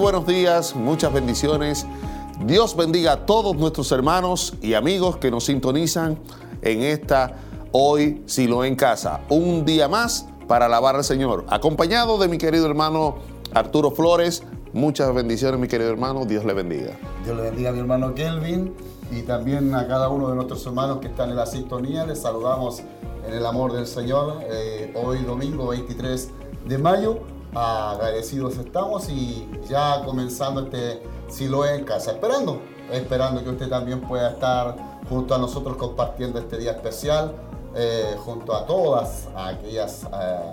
buenos días, muchas bendiciones. Dios bendiga a todos nuestros hermanos y amigos que nos sintonizan en esta hoy Silo en casa. Un día más para alabar al Señor. Acompañado de mi querido hermano Arturo Flores. Muchas bendiciones, mi querido hermano. Dios le bendiga. Dios le bendiga a mi hermano Kelvin y también a cada uno de nuestros hermanos que están en la sintonía. Les saludamos en el amor del Señor. Eh, hoy domingo 23 de mayo agradecidos estamos y ya comenzando este Siloé en casa, esperando, esperando que usted también pueda estar junto a nosotros compartiendo este día especial, eh, junto a todas aquellas eh,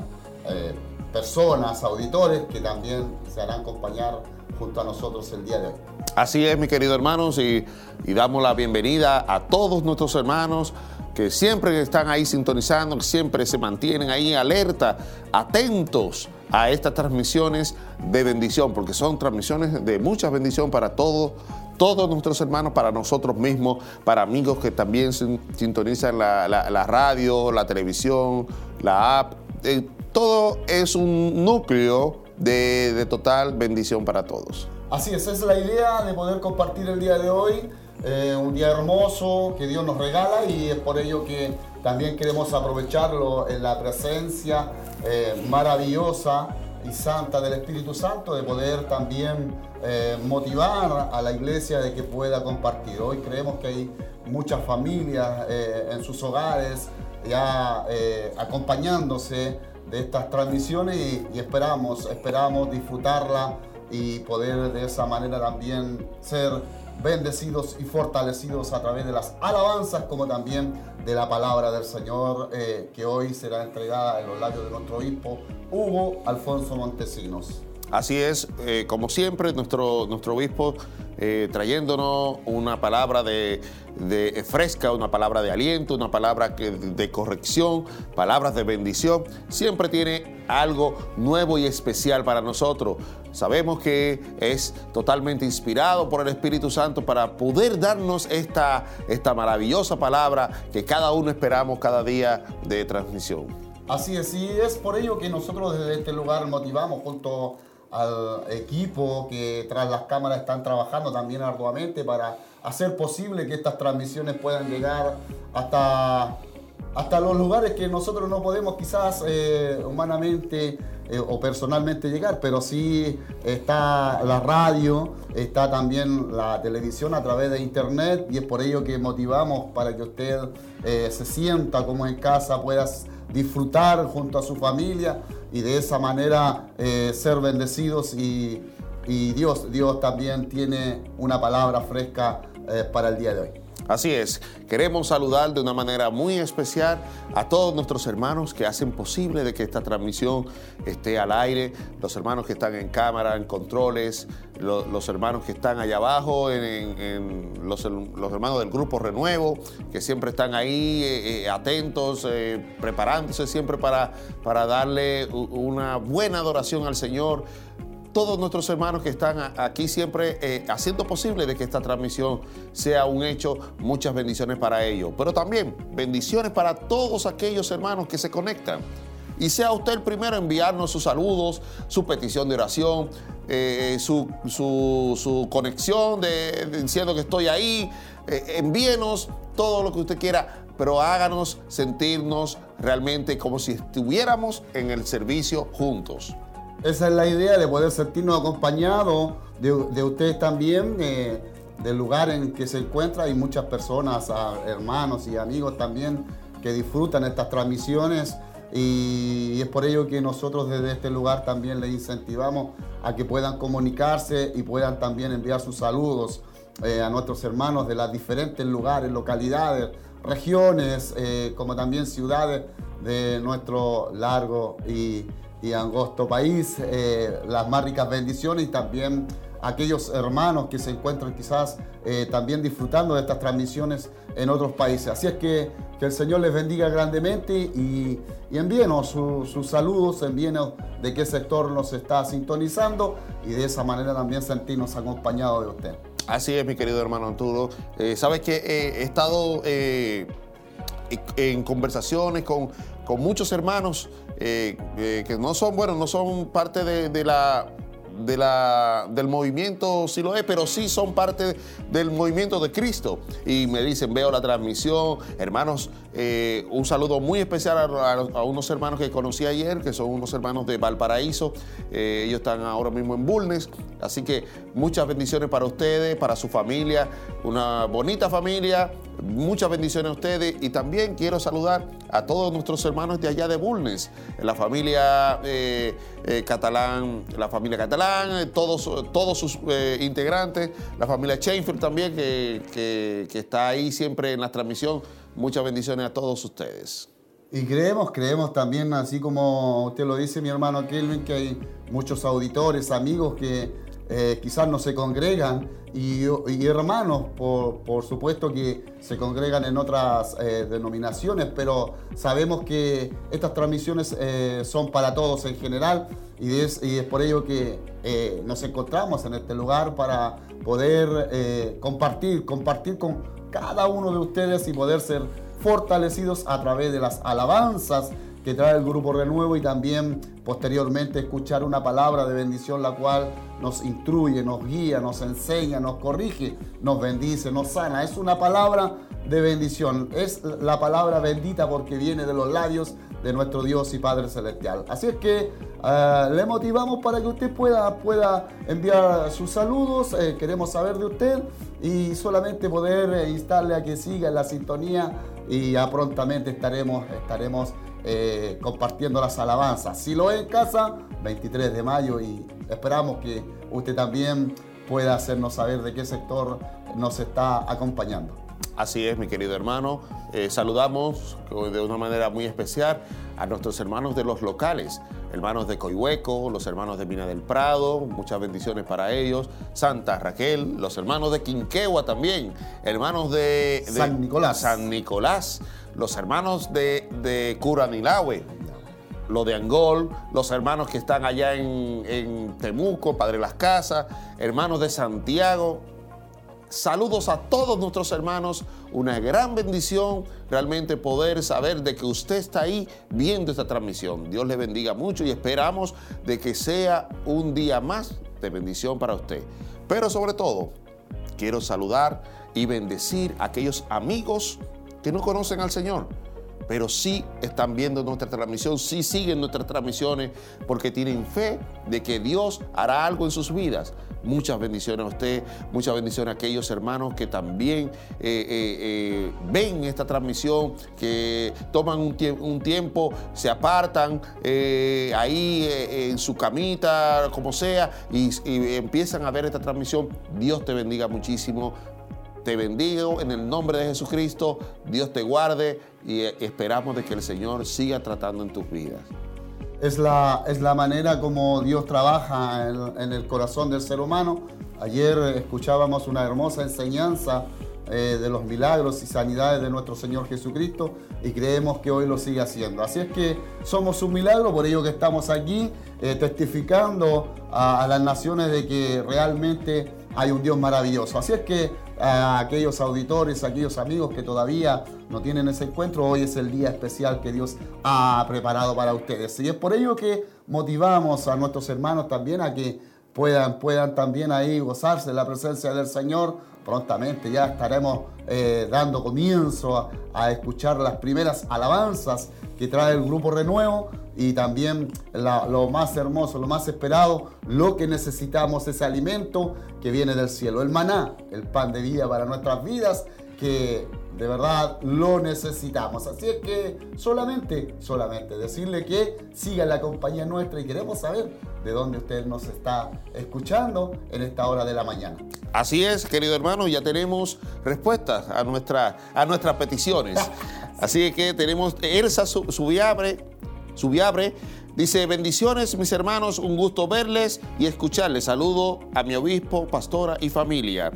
eh, personas, auditores que también se harán acompañar junto a nosotros el día de hoy. Así es, mi querido hermanos, y, y damos la bienvenida a todos nuestros hermanos que siempre están ahí sintonizando, que siempre se mantienen ahí alerta, atentos a estas transmisiones de bendición, porque son transmisiones de mucha bendición para todos todos nuestros hermanos, para nosotros mismos, para amigos que también sintonizan la, radio, la televisión, la app. Eh, todo es un núcleo de, de, total bendición para todos. Así es, esa es la idea de poder compartir el día de hoy. Eh, un día hermoso que Dios nos regala y es por ello que también queremos aprovecharlo en la presencia eh, maravillosa y santa del Espíritu Santo, de poder también eh, motivar a la iglesia de que pueda compartir. Hoy creemos que hay muchas familias eh, en sus hogares ya acompañándose de estas transmisiones y, y, esperamos, esperamos disfrutarla y poder de esa manera también ser bendecidos y fortalecidos a través de las alabanzas como también de la palabra del Señor eh, que hoy será entregada en los labios de nuestro obispo Hugo Alfonso Montesinos. Así es, eh, como siempre, nuestro, nuestro obispo eh, trayéndonos una palabra de, fresca, una palabra de aliento, una palabra de corrección, palabras de bendición. Siempre tiene algo nuevo y especial para nosotros. Sabemos que es totalmente inspirado por el Espíritu Santo para poder darnos esta, esta maravillosa palabra que cada uno esperamos cada día de transmisión. Así es, y es por ello que nosotros desde este lugar motivamos junto al equipo que tras las cámaras están trabajando también arduamente para hacer posible que estas transmisiones puedan llegar hasta, hasta los lugares que nosotros no podemos quizás eh, humanamente eh, o personalmente llegar, pero sí está la radio, está también la televisión a través de internet y es por ello que motivamos para que usted eh, se sienta como en casa, pueda disfrutar junto a su familia y de esa manera eh, ser bendecidos y, Dios, Dios también tiene una palabra fresca eh, para el día de hoy. Así es, queremos saludar de una manera muy especial a todos nuestros hermanos que hacen posible de que esta transmisión esté al aire, los hermanos que están en cámara, en controles, los, hermanos que están allá abajo, en, los, hermanos del grupo Renuevo, que siempre están ahí eh, eh, atentos, eh, preparándose siempre para, para darle una buena adoración al Señor todos nuestros hermanos que están aquí siempre eh, haciendo posible de que esta transmisión sea un hecho. Muchas bendiciones para ellos. Pero también bendiciones para todos aquellos hermanos que se conectan. Y sea usted el primero en enviarnos sus saludos, su petición de oración, eh, su, conexión de, diciendo que estoy ahí. Eh, envíenos todo lo que usted quiera, pero háganos sentirnos realmente como si estuviéramos en el servicio juntos. Esa es la idea de poder sentirnos acompañados de, ustedes también, eh, del lugar en que se encuentra. Hay muchas personas, hermanos y amigos también que disfrutan estas transmisiones y, es por ello que nosotros desde este lugar también les incentivamos a que puedan comunicarse y puedan también enviar sus saludos eh, a nuestros hermanos de las diferentes lugares, localidades, regiones, eh, como también ciudades de nuestro largo y y angosto país, eh, las más ricas bendiciones y también aquellos hermanos que se encuentran quizás eh, también disfrutando de estas transmisiones en otros países. Así es que que el Señor les bendiga grandemente y, envíenos sus saludos, envíenos de qué sector nos está sintonizando y de esa manera también sentirnos acompañados de usted. Así es, mi querido hermano Arturo. Eh, Sabes que he estado en conversaciones con, con muchos hermanos eh, eh, que no son, bueno, no son parte de, la de la, del movimiento si lo es, pero sí son parte del movimiento de Cristo. Y me dicen, veo la transmisión, hermanos, eh, un saludo muy especial a, unos hermanos que conocí ayer, que son unos hermanos de Valparaíso. Ellos están ahora mismo en Bulnes. Así que muchas bendiciones para ustedes, para su familia, una bonita familia. Muchas bendiciones a ustedes y también quiero saludar a todos nuestros hermanos de allá de Bulnes, la familia eh, catalán, la familia catalán, todos, todos sus integrantes, la familia Chainfield también que, que está ahí siempre en la transmisión Muchas bendiciones a todos ustedes. Y creemos, creemos también, así como usted lo dice, mi hermano Kelvin, que hay muchos auditores, amigos que eh, quizás no se congregan y, hermanos, por, supuesto que se congregan en otras eh, denominaciones, pero sabemos que estas transmisiones eh, son para todos en general y es, y es por ello que nos encontramos en este lugar para poder compartir, compartir con cada uno de ustedes y poder ser fortalecidos a través de las alabanzas que trae el Grupo Renuevo y también posteriormente escuchar una palabra de bendición la cual nos instruye, nos guía, nos enseña, nos corrige, nos bendice, nos sana. Es una palabra de bendición, es la palabra bendita porque viene de los labios de nuestro Dios y Padre Celestial. Así es que eh, le motivamos para que usted pueda, pueda enviar sus saludos, eh, queremos saber de usted y solamente poder eh, instarle a que siga en la sintonía y ya prontamente estaremos, estaremos compartiendo las alabanzas. Si lo es en casa, 23 de mayo y esperamos que usted también pueda hacernos saber de qué sector nos está acompañando. Así es, mi querido hermano. Eh, saludamos de una manera muy especial a nuestros hermanos de los locales, hermanos de Coihueco, los hermanos de Mina del Prado, muchas bendiciones para ellos, Santa Raquel, los hermanos de Quinquegua también, hermanos de, San Nicolás. San Nicolás, los hermanos de, de Curanilahue, los de Angol, los hermanos que están allá en, en Temuco, Padre Las Casas, hermanos de Santiago, Saludos a todos nuestros hermanos, una gran bendición realmente poder saber de que usted está ahí viendo esta transmisión. Dios le bendiga mucho y esperamos de que sea un día más de bendición para usted. Pero sobre todo, quiero saludar y bendecir a aquellos amigos que no conocen al Señor pero sí están viendo nuestra transmisión, sí siguen nuestras transmisiones porque tienen fe de que Dios hará algo en sus vidas. Muchas bendiciones a usted, muchas bendiciones a aquellos hermanos que también eh, eh, eh, ven esta transmisión, que toman un, tiempo, se apartan ahí en su camita, como sea, y empiezan a ver esta transmisión. Dios te bendiga muchísimo te bendigo en el nombre de Jesucristo. Dios te guarde y esperamos de que el Señor siga tratando en tus vidas. Es la, es la manera como Dios trabaja en, el corazón del ser humano. Ayer escuchábamos una hermosa enseñanza eh, de los milagros y sanidades de nuestro Señor Jesucristo y creemos que hoy lo sigue haciendo. Así es que somos un milagro, por ello que estamos aquí eh, testificando a, a las naciones de que realmente hay un Dios maravilloso. Así es que a aquellos auditores, a aquellos amigos que todavía no tienen ese encuentro, hoy es el día especial que Dios ha preparado para ustedes. Y es por ello que motivamos a nuestros hermanos también a que puedan, puedan también ahí gozarse la presencia del Señor. Prontamente ya estaremos eh, dando comienzo a, escuchar las primeras alabanzas que trae el Grupo Renuevo y también lo más hermoso, lo más esperado, lo que necesitamos, ese alimento que viene del cielo, el maná, el pan de vida para nuestras vidas, que de verdad lo necesitamos. Así es que solamente, solamente decirle que siga la compañía nuestra y queremos saber de dónde usted nos está escuchando en esta hora de la mañana. Así es, querido hermano, ya tenemos respuestas a, nuestra, a nuestras peticiones. Así que tenemos Elsa Subiabre, Subiabre Dice, bendiciones mis hermanos, un gusto verles y escucharles. Saludo a mi obispo, pastora y familia.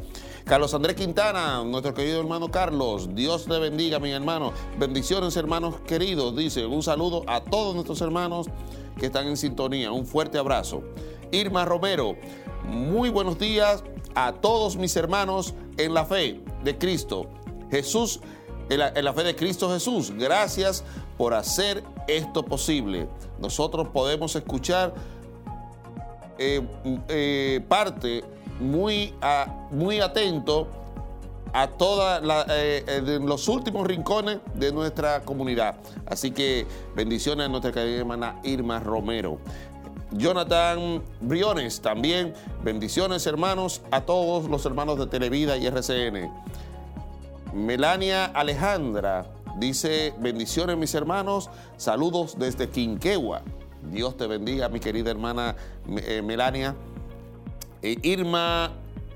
Carlos Andrés Quintana, nuestro querido hermano Carlos, Dios te bendiga mi hermano. Bendiciones hermanos queridos, dice, un saludo a todos nuestros hermanos que están en sintonía. Un fuerte abrazo. Irma Romero, muy buenos días a todos mis hermanos en la fe de Cristo. Jesús, en la, fe de Cristo Jesús. Gracias por hacer esto posible. Nosotros podemos escuchar parte muy, muy atento a todos los últimos rincones de nuestra comunidad. Así que bendiciones a nuestra querida hermana Irma Romero. Jonathan Briones también. Bendiciones, hermanos, a todos los hermanos de Televida y RCN. Melania Alejandra dice: Bendiciones, mis hermanos. Saludos desde Quinquegua. Dios te bendiga, mi querida hermana eh, Melania. Irma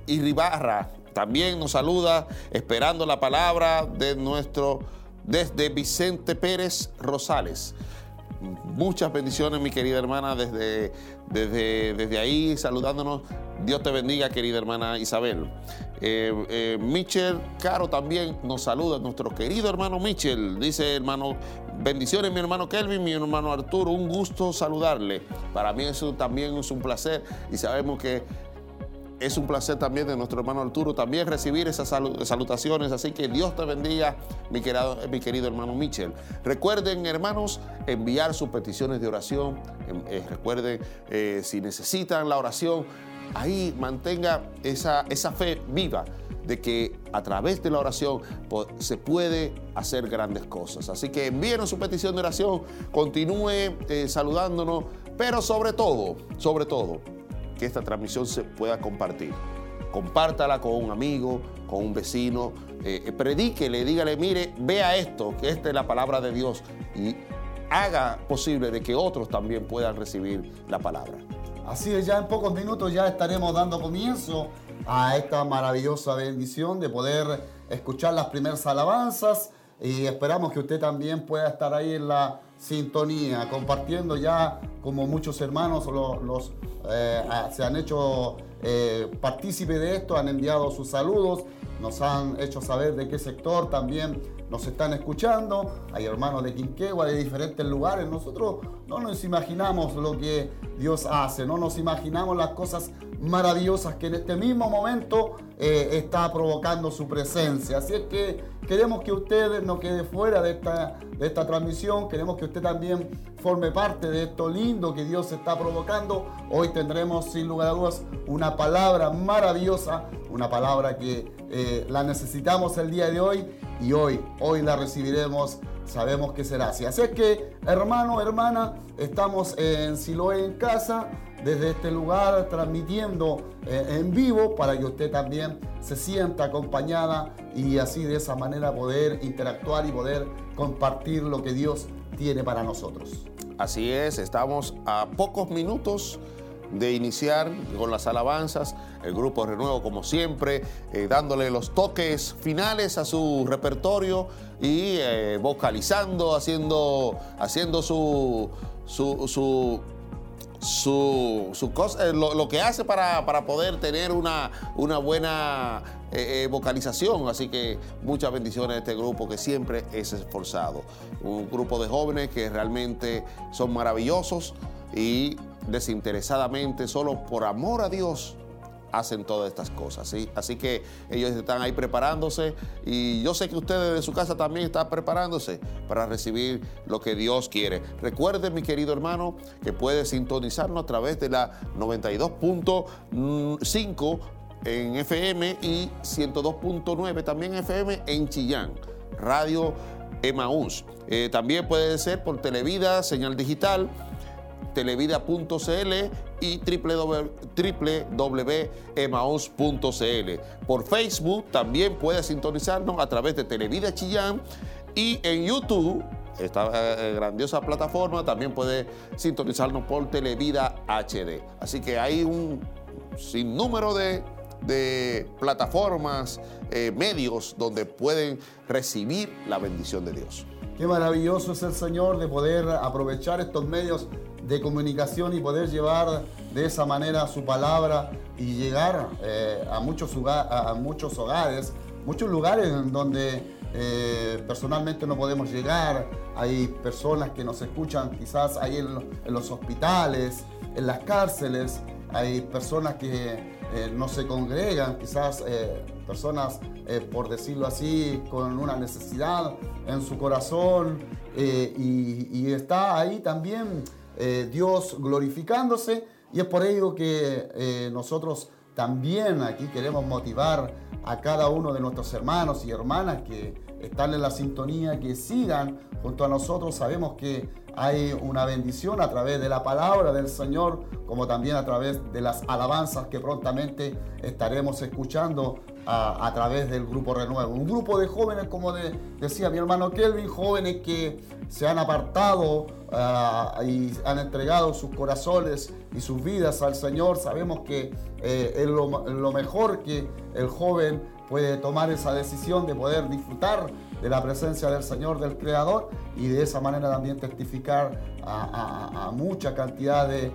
Irribarra también nos saluda, esperando la palabra de nuestro, desde Vicente Pérez Rosales. Muchas bendiciones, mi querida hermana, desde, desde, desde ahí saludándonos. Dios te bendiga, querida hermana Isabel. Eh, eh, Michel Caro también nos saluda, nuestro querido hermano Michel. Dice, hermano, bendiciones, mi hermano Kelvin, mi hermano Arturo. Un gusto saludarle. Para mí eso también es un placer y sabemos que es un placer también de nuestro hermano Arturo también recibir esas salutaciones. Así que Dios te bendiga, mi querido, mi querido hermano Michel. Recuerden, hermanos, enviar sus peticiones de oración. Em, eh, recuerden, eh, si necesitan la oración, ahí mantenga esa, esa fe viva de que a través de la oración se puede hacer grandes cosas. Así que envíenos su petición de oración, continúe eh, saludándonos, pero sobre todo, sobre todo, que esta transmisión se pueda compartir. Compártala con un amigo, con un vecino, eh, predíquele, dígale, mire, vea esto, que esta es la palabra de Dios y haga posible de que otros también puedan recibir la palabra. Así es, ya en pocos minutos ya estaremos dando comienzo a esta maravillosa bendición de poder escuchar las primeras alabanzas y esperamos que usted también pueda estar ahí en la sintonía, compartiendo ya como muchos hermanos los, eh, se han hecho eh, partícipe de esto, han enviado sus saludos, nos han hecho saber de qué sector también nos están escuchando. Hay hermanos de Quinquegua, de diferentes lugares. Nosotros no nos imaginamos lo que Dios hace, no nos imaginamos las cosas maravillosas que en este mismo momento eh, está provocando su presencia. Así es que queremos que usted no quede fuera de esta, de esta transmisión, queremos que usted también forme parte de esto lindo que Dios está provocando. Hoy tendremos sin lugar a dudas una palabra maravillosa, una palabra que eh, la necesitamos el día de hoy y hoy, hoy la recibiremos sabemos que será así. Así es que, hermano, hermana, estamos en Siloé en casa, desde este lugar, transmitiendo eh, en vivo para que usted también se sienta acompañada y así de esa manera poder interactuar y poder compartir lo que Dios tiene para nosotros. Así es, estamos a pocos minutos de iniciar con las alabanzas, el grupo Renuevo como siempre, eh, dándole los toques finales a su repertorio y eh, vocalizando, haciendo, haciendo su, su, su su, cosa, eh, lo, que hace para, poder tener una, una buena vocalización. Así que muchas bendiciones a este grupo que siempre es esforzado. Un grupo de jóvenes que realmente son maravillosos y desinteresadamente, solo por amor a Dios, hacen todas estas cosas. ¿sí? Así que ellos están ahí preparándose y yo sé que ustedes de su casa también están preparándose para recibir lo que Dios quiere. Recuerden, mi querido hermano, que puede sintonizarnos a través de la 92.5 en FM y 102.9 también FM en Chillán. Radio Emaús. Eh, también puede ser por Televida, señal digital televida.cl y www.emaus.cl. Por Facebook también puedes sintonizarnos a través de Televida Chillán y en YouTube esta eh, grandiosa plataforma también puede sintonizarnos por Televida HD. Así que hay un sinnúmero de, de plataformas, eh, medios donde pueden recibir la bendición de Dios. Qué maravilloso es el Señor de poder aprovechar estos medios de comunicación y poder llevar de esa manera su palabra y llegar eh, a, muchos hogares, muchos lugares en donde eh, personalmente no podemos llegar. Hay personas que nos escuchan quizás ahí en, los hospitales, en las cárceles. Hay personas que eh, no se congregan, quizás personas, por decirlo así, con una necesidad en su corazón. y, y está ahí también eh, Dios glorificándose Y es por ello que eh, nosotros también aquí queremos motivar a cada uno de nuestros hermanos y hermanas que están en la sintonía, que sigan junto a nosotros. Sabemos que hay una bendición a través de la palabra del Señor, como también a través de las alabanzas que prontamente estaremos escuchando a, través del grupo Renuevo. Un grupo de jóvenes, como decía mi hermano Kelvin, jóvenes que se han apartado ah, y han entregado sus corazones y sus vidas al Señor. Sabemos que eh, es lo mejor que el joven puede tomar esa decisión de poder disfrutar de la presencia del Señor, del Creador, y de esa manera también testificar a, mucha cantidad de,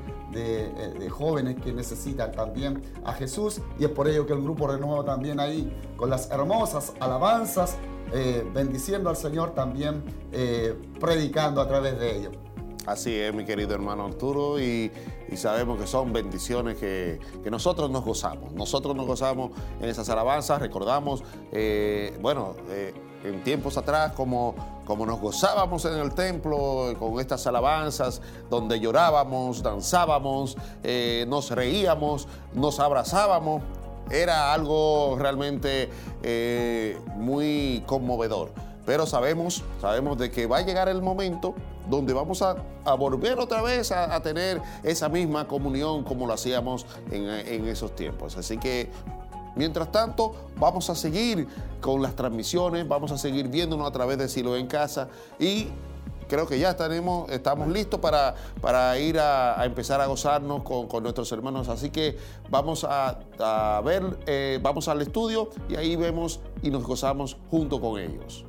jóvenes que necesitan también a Jesús. Y es por ello que el grupo Renuevo también ahí, con las hermosas alabanzas, eh, bendiciendo al Señor, también eh, predicando a través de ellos. Así es, mi querido hermano Arturo, y, sabemos que son bendiciones que, nosotros nos gozamos. Nosotros nos gozamos en esas alabanzas, recordamos, eh, bueno, en tiempos atrás, como, como nos gozábamos en el templo con estas alabanzas, donde llorábamos, danzábamos, eh, nos reíamos, nos abrazábamos. Era algo realmente eh, muy conmovedor. Pero sabemos, sabemos de que va a llegar el momento donde vamos a, volver otra vez a, tener esa misma comunión como lo hacíamos en, en esos tiempos. Así que Mientras tanto, vamos a seguir con las transmisiones, vamos a seguir viéndonos a través de Silo en Casa y creo que ya estaremos, estamos listos para, para ir a, empezar a gozarnos con, nuestros hermanos. Así que vamos a, ver, eh, vamos al estudio y ahí vemos y nos gozamos junto con ellos.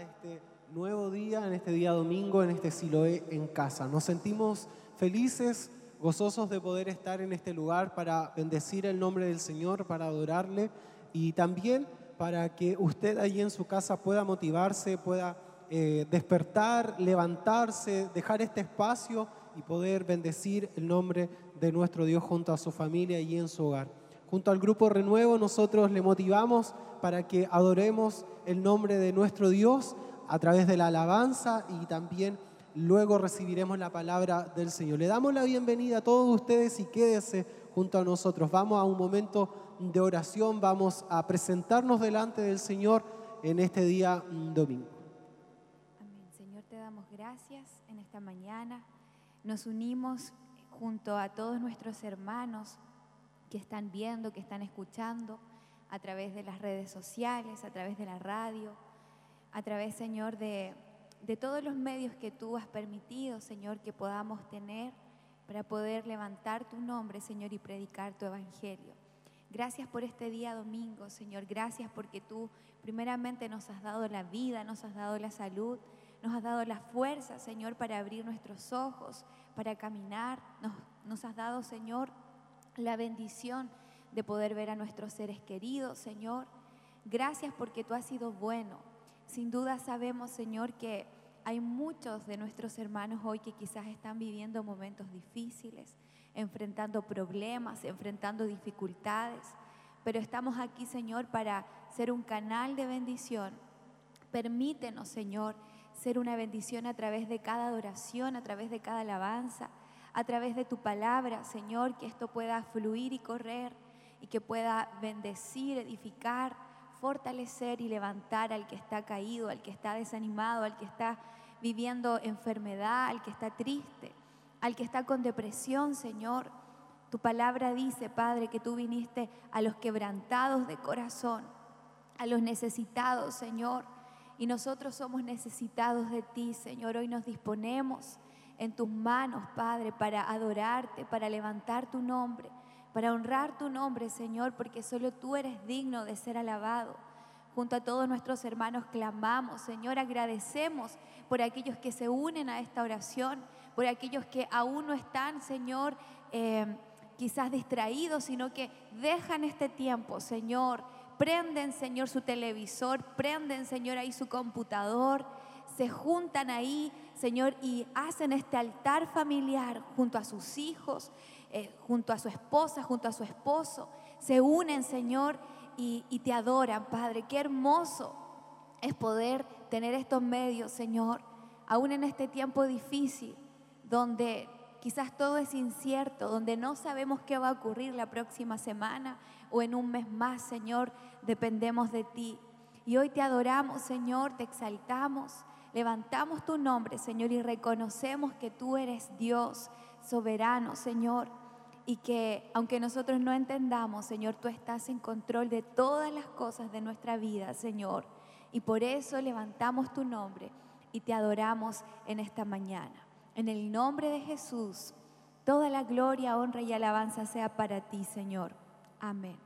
Este nuevo día, en este día domingo, en este Siloé en casa. Nos sentimos felices, gozosos de poder estar en este lugar para bendecir el nombre del Señor, para adorarle y también para que usted allí en su casa pueda motivarse, pueda eh, despertar, levantarse, dejar este espacio y poder bendecir el nombre de nuestro Dios junto a su familia y en su hogar. Junto al grupo Renuevo nosotros le motivamos para que adoremos el nombre de nuestro Dios a través de la alabanza y también luego recibiremos la palabra del Señor. Le damos la bienvenida a todos ustedes y quédese junto a nosotros. Vamos a un momento de oración, vamos a presentarnos delante del Señor en este día mm, domingo. Amén. Señor, te damos gracias en esta mañana. Nos unimos junto a todos nuestros hermanos que están viendo, que están escuchando a través de las redes sociales, a través de la radio, a través, Señor, de, de todos los medios que tú has permitido, Señor, que podamos tener para poder levantar tu nombre, Señor, y predicar tu evangelio. Gracias por este día domingo, Señor. Gracias porque tú primeramente nos has dado la vida, nos has dado la salud, nos has dado la fuerza, Señor, para abrir nuestros ojos, para caminar. Nos, nos has dado, Señor, la bendición de poder ver a nuestros seres queridos, Señor. Gracias porque tú has sido bueno. Sin duda sabemos, Señor, que hay muchos de nuestros hermanos hoy que quizás están viviendo momentos difíciles, enfrentando problemas, enfrentando dificultades, pero estamos aquí, Señor, para ser un canal de bendición. Permítenos, Señor, ser una bendición a través de cada adoración, a través de cada alabanza, a través de tu palabra, Señor, que esto pueda fluir y correr y que pueda bendecir, edificar, fortalecer y levantar al que está caído, al que está desanimado, al que está viviendo enfermedad, al que está triste, al que está con depresión, Señor. Tu palabra dice, Padre, que tú viniste a los quebrantados de corazón, a los necesitados, Señor. Y nosotros somos necesitados de ti, Señor. Hoy nos disponemos en tus manos, Padre, para adorarte, para levantar tu nombre para honrar tu nombre, Señor, porque solo tú eres digno de ser alabado. Junto a todos nuestros hermanos clamamos, Señor, agradecemos por aquellos que se unen a esta oración, por aquellos que aún no están, Señor, eh, quizás distraídos, sino que dejan este tiempo, Señor. Prenden, Señor, su televisor, prenden, Señor, ahí su computador, se juntan ahí, Señor, y hacen este altar familiar junto a sus hijos, eh, junto a su esposa, junto a su esposo. Se unen, Señor, y, y te adoran, Padre. Qué hermoso es poder tener estos medios, Señor, aún en este tiempo difícil, donde quizás todo es incierto, donde no sabemos qué va a ocurrir la próxima semana o en un mes más, Señor, dependemos de ti. Y hoy te adoramos, Señor, te exaltamos, levantamos tu nombre, Señor, y reconocemos que tú eres Dios soberano, Señor, y que aunque nosotros no entendamos, Señor, tú estás en control de todas las cosas de nuestra vida, Señor. Y por eso levantamos tu nombre y te adoramos en esta mañana. En el nombre de Jesús, toda la gloria, honra y alabanza sea para ti, Señor. Amén.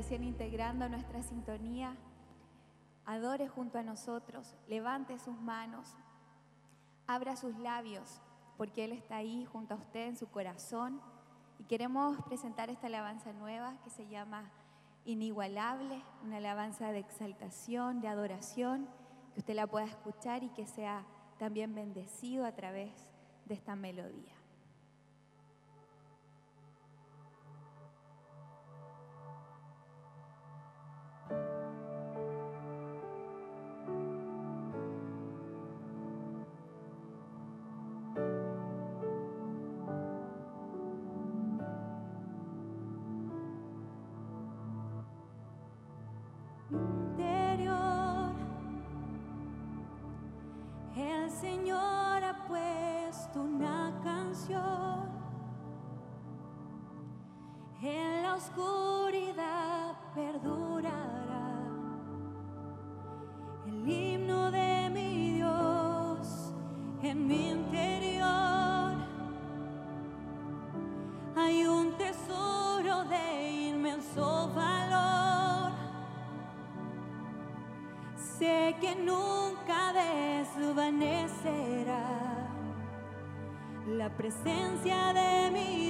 recién integrando nuestra sintonía, adore junto a nosotros, levante sus manos, abra sus labios, porque Él está ahí junto a usted en su corazón. Y queremos presentar esta alabanza nueva que se llama Inigualable, una alabanza de exaltación, de adoración, que usted la pueda escuchar y que sea también bendecido a través de esta melodía. nunca desvanecerá la presencia de mi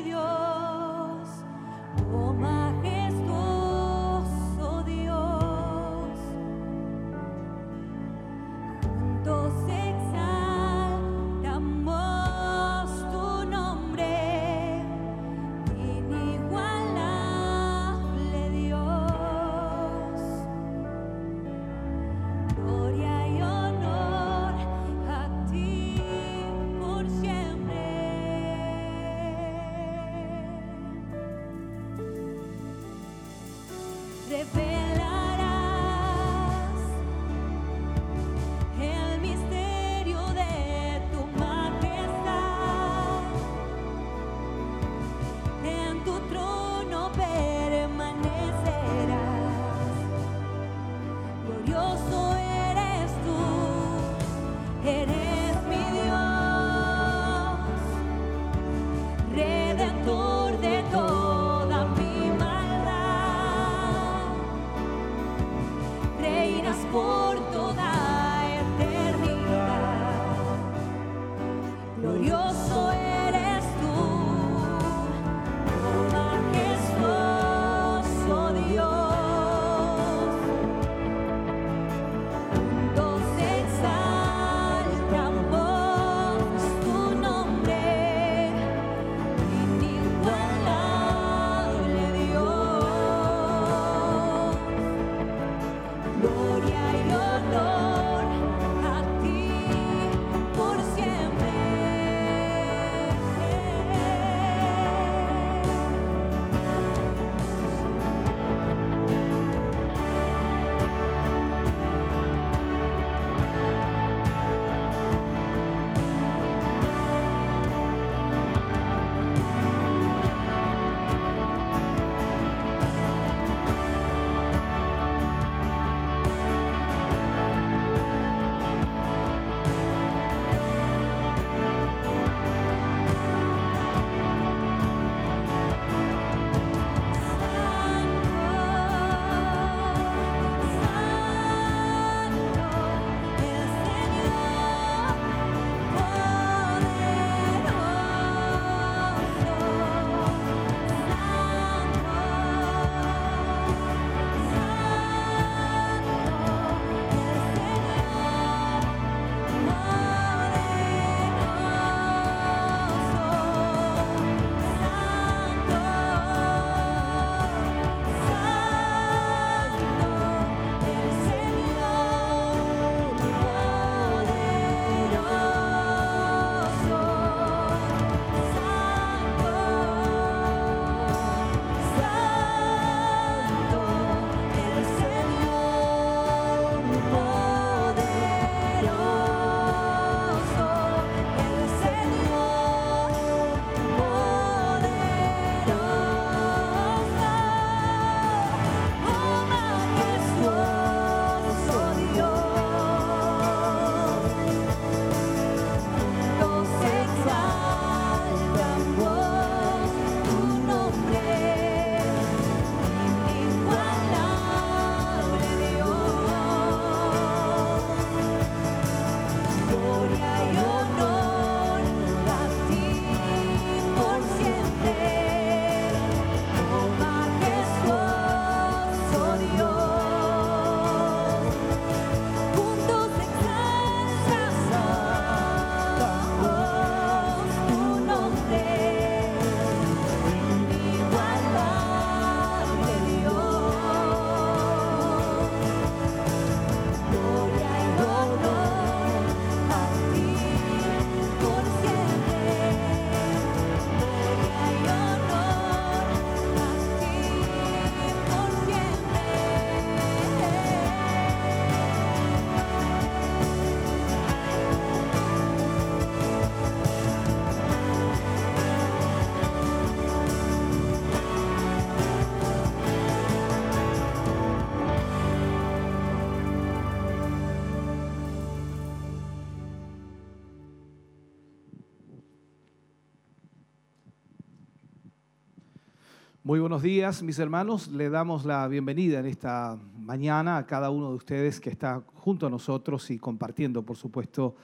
buenos días, mis hermanos. Le damos la bienvenida en esta mañana a cada uno de ustedes que está junto a nosotros y compartiendo, por supuesto,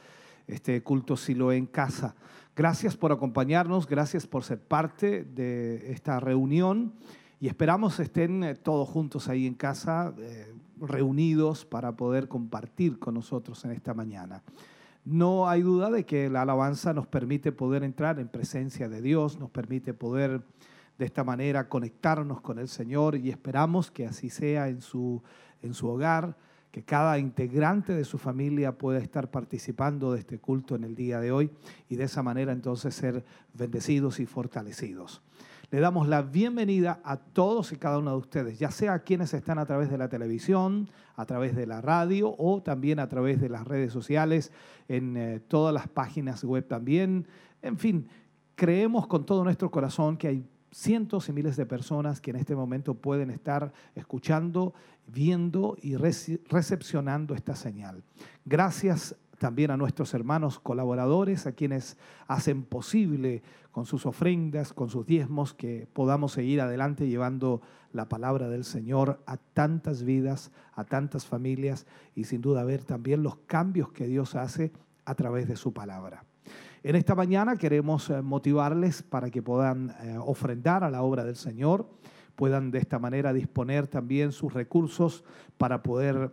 este culto Silo en casa. Gracias por acompañarnos, gracias por ser parte de esta reunión y esperamos estén eh, todos juntos ahí en casa, eh, reunidos para poder compartir con nosotros en esta mañana. No hay duda de que la alabanza nos permite poder entrar en presencia de Dios, nos permite poder de esta manera conectarnos con el Señor y esperamos que así sea en su, en su hogar, que cada integrante de su familia pueda estar participando de este culto en el día de hoy y de esa manera entonces ser bendecidos y fortalecidos. Le damos la bienvenida a todos y cada uno de ustedes, ya sea quienes están a través de la televisión, a través de la radio o también a través de las redes sociales, en eh, todas las páginas web también. En fin, creemos con todo nuestro corazón que hay cientos y miles de personas que en este momento pueden estar escuchando, viendo y recepcionando esta señal. Gracias también a nuestros hermanos colaboradores, a quienes hacen posible con sus ofrendas, con sus diezmos, que podamos seguir adelante llevando la palabra del Señor a tantas vidas, a tantas familias y sin duda ver también los cambios que Dios hace a través de su palabra. En esta mañana queremos eh, motivarles para que puedan eh, ofrendar a la obra del Señor, puedan de esta manera disponer también sus recursos para poder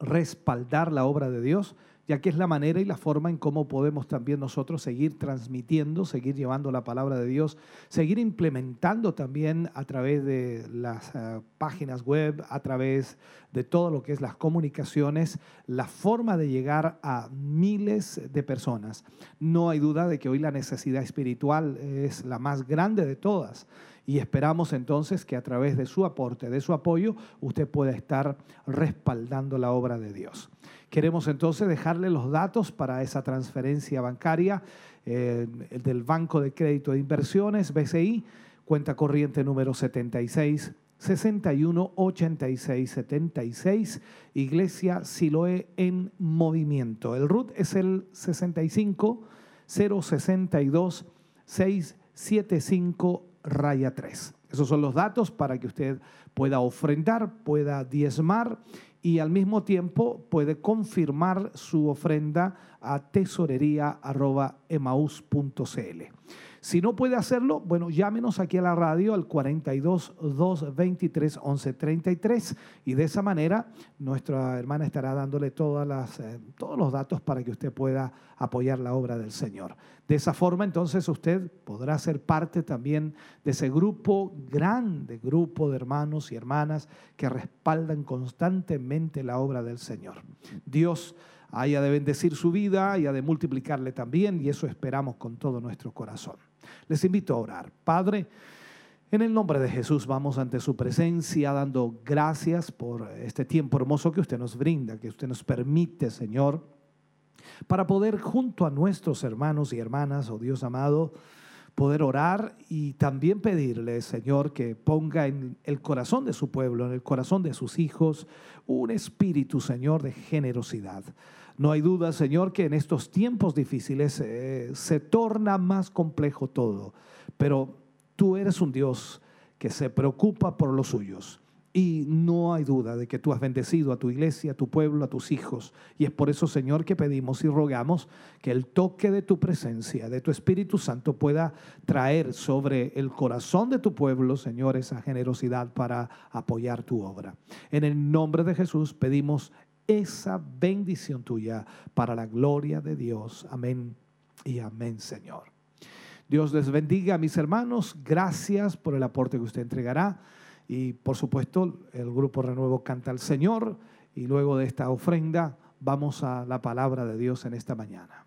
respaldar la obra de Dios ya que es la manera y la forma en cómo podemos también nosotros seguir transmitiendo, seguir llevando la palabra de Dios, seguir implementando también a través de las eh, páginas web, a través de todo lo que es las comunicaciones, la forma de llegar a miles de personas. No hay duda de que hoy la necesidad espiritual es la más grande de todas y esperamos entonces que a través de su aporte, de su apoyo, usted pueda estar respaldando la obra de Dios. Queremos entonces dejarle los datos para esa transferencia bancaria eh, del Banco de Crédito de Inversiones, BCI, cuenta corriente número 76 61 86 76, Iglesia Siloé en movimiento. El RUT es el 65 062 675 raya 3. Esos son los datos para que usted pueda ofrendar, pueda diezmar y al mismo tiempo puede confirmar su ofrenda a tesorería.emaus.cl. Si no puede hacerlo, bueno, llámenos aquí a la radio al 42 223 1133 y de esa manera nuestra hermana estará dándole eh, todos los datos para que usted pueda apoyar la obra del Señor. De esa forma, entonces usted podrá ser parte también de ese grupo, grande grupo de hermanos y hermanas que respaldan constantemente la obra del Señor. Dios haya de bendecir su vida, haya de multiplicarle también, y eso esperamos con todo nuestro corazón. Les invito a orar. Padre, en el nombre de Jesús vamos ante su presencia dando gracias por este tiempo hermoso que usted nos brinda, que usted nos permite, Señor, para poder junto a nuestros hermanos y hermanas, oh Dios amado, poder orar y también pedirle, Señor, que ponga en el corazón de su pueblo, en el corazón de sus hijos, un espíritu, Señor, de generosidad. No hay duda, Señor, que en estos tiempos difíciles eh, se torna más complejo todo, pero tú eres un Dios que se preocupa por los suyos. Y no hay duda de que tú has bendecido a tu iglesia, a tu pueblo, a tus hijos. Y es por eso, Señor, que pedimos y rogamos que el toque de tu presencia, de tu Espíritu Santo, pueda traer sobre el corazón de tu pueblo, Señor, esa generosidad para apoyar tu obra. En el nombre de Jesús pedimos esa bendición tuya para la gloria de Dios. Amén y amén, Señor. Dios les bendiga, mis hermanos. Gracias por el aporte que usted entregará. Y por supuesto, el grupo Renuevo canta al Señor. Y luego de esta ofrenda, vamos a la palabra de Dios en esta mañana.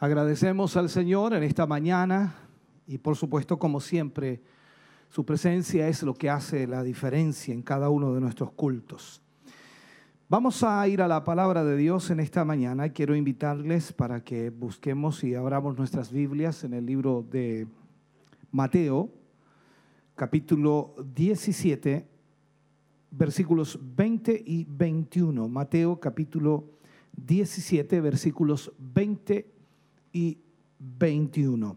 Agradecemos al Señor en esta mañana y por supuesto, como siempre, su presencia es lo que hace la diferencia en cada uno de nuestros cultos. Vamos a ir a la palabra de Dios en esta mañana. Quiero invitarles para que busquemos y abramos nuestras Biblias en el libro de Mateo, capítulo 17, versículos 20 y 21. Mateo, capítulo 17, versículos 20 y 21.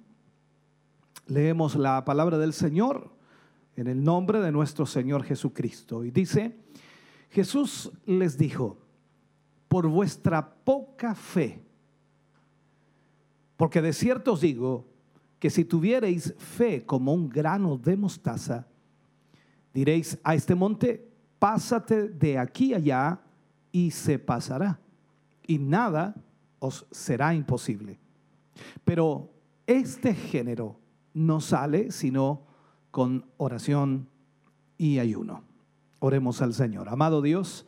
Leemos la palabra del Señor en el nombre de nuestro Señor Jesucristo. Y dice, Jesús les dijo, por vuestra poca fe, porque de cierto os digo que si tuviereis fe como un grano de mostaza, diréis a este monte, pásate de aquí allá y se pasará, y nada os será imposible. Pero este género no sale sino con oración y ayuno. Oremos al Señor. Amado Dios,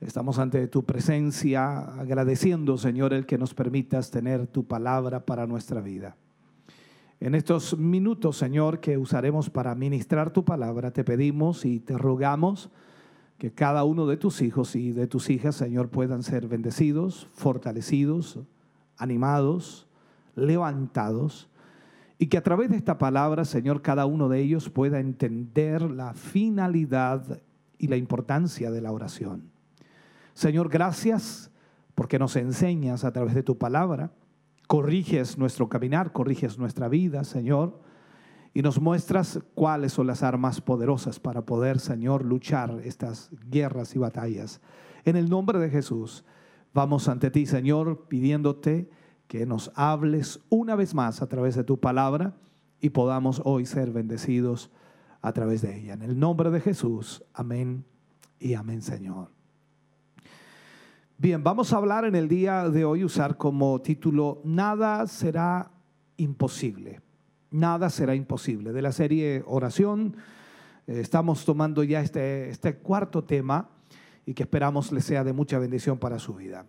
estamos ante tu presencia agradeciendo, Señor, el que nos permitas tener tu palabra para nuestra vida. En estos minutos, Señor, que usaremos para ministrar tu palabra, te pedimos y te rogamos que cada uno de tus hijos y de tus hijas, Señor, puedan ser bendecidos, fortalecidos, animados, levantados, y que a través de esta palabra, Señor, cada uno de ellos pueda entender la finalidad y la importancia de la oración. Señor, gracias porque nos enseñas a través de tu palabra, corriges nuestro caminar, corriges nuestra vida, Señor, y nos muestras cuáles son las armas poderosas para poder, Señor, luchar estas guerras y batallas. En el nombre de Jesús, vamos ante ti, Señor, pidiéndote que nos hables una vez más a través de tu palabra y podamos hoy ser bendecidos a través de ella. En el nombre de Jesús, amén y amén, Señor. Bien, vamos a hablar en el día de hoy, usar como título, Nada será imposible. Nada será imposible. De la serie Oración, eh, estamos tomando ya este, este cuarto tema y que esperamos le sea de mucha bendición para su vida.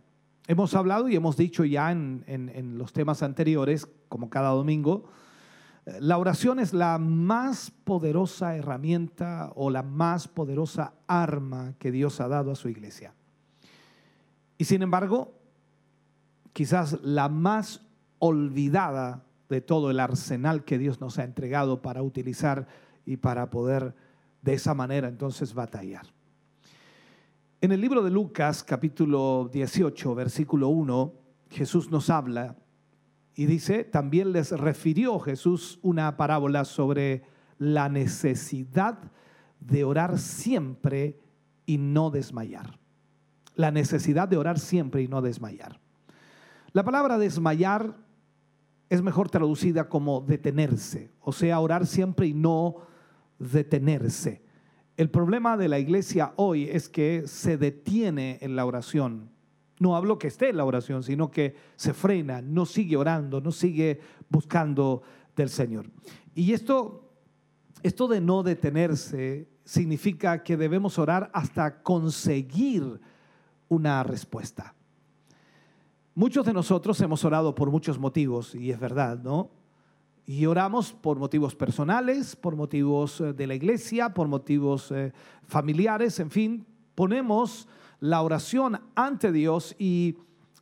Hemos hablado y hemos dicho ya en, los temas anteriores, como cada domingo, eh, la oración es la más poderosa herramienta o la más poderosa arma que Dios ha dado a su iglesia. Y sin embargo, quizás la más olvidada de todo el arsenal que Dios nos ha entregado para utilizar y para poder de esa manera entonces batallar. En el libro de Lucas, capítulo 18, versículo 1, Jesús nos habla y dice, también les refirió Jesús una parábola sobre la necesidad de orar siempre y no desmayar. La necesidad de orar siempre y no desmayar. La palabra desmayar es mejor traducida como detenerse, o sea, orar siempre y no detenerse. El problema de la iglesia hoy es que se detiene en la oración. No hablo que esté en la oración, sino que se frena, no sigue orando, no sigue buscando del Señor. Y esto, esto de no detenerse significa que debemos orar hasta conseguir una respuesta. Muchos de nosotros hemos orado por muchos motivos, y es verdad, ¿no? Y oramos por motivos personales, por motivos eh, de la iglesia, por motivos eh, familiares, en fin, ponemos la oración ante Dios y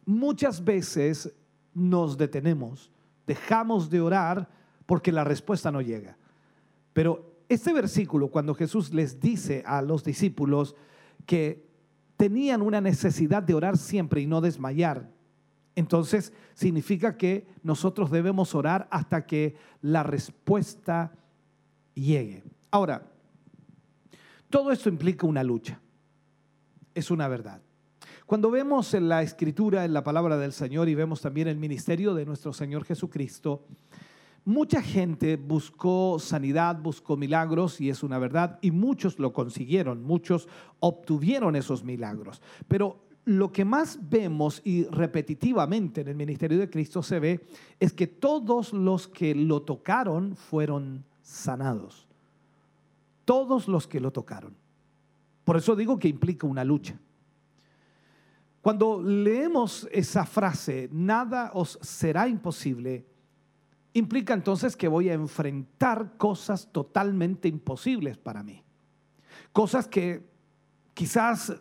muchas veces nos detenemos, dejamos de orar porque la respuesta no llega. Pero este versículo, cuando Jesús les dice a los discípulos que tenían una necesidad de orar siempre y no desmayar, Entonces significa que nosotros debemos orar hasta que la respuesta llegue. Ahora, todo esto implica una lucha. Es una verdad. Cuando vemos en la escritura, en la palabra del Señor y vemos también el ministerio de nuestro Señor Jesucristo, mucha gente buscó sanidad, buscó milagros y es una verdad y muchos lo consiguieron, muchos obtuvieron esos milagros. Pero lo que más vemos y repetitivamente en el ministerio de Cristo se ve es que todos los que lo tocaron fueron sanados. Todos los que lo tocaron. Por eso digo que implica una lucha. Cuando leemos esa frase, nada os será imposible, implica entonces que voy a enfrentar cosas totalmente imposibles para mí. Cosas que quizás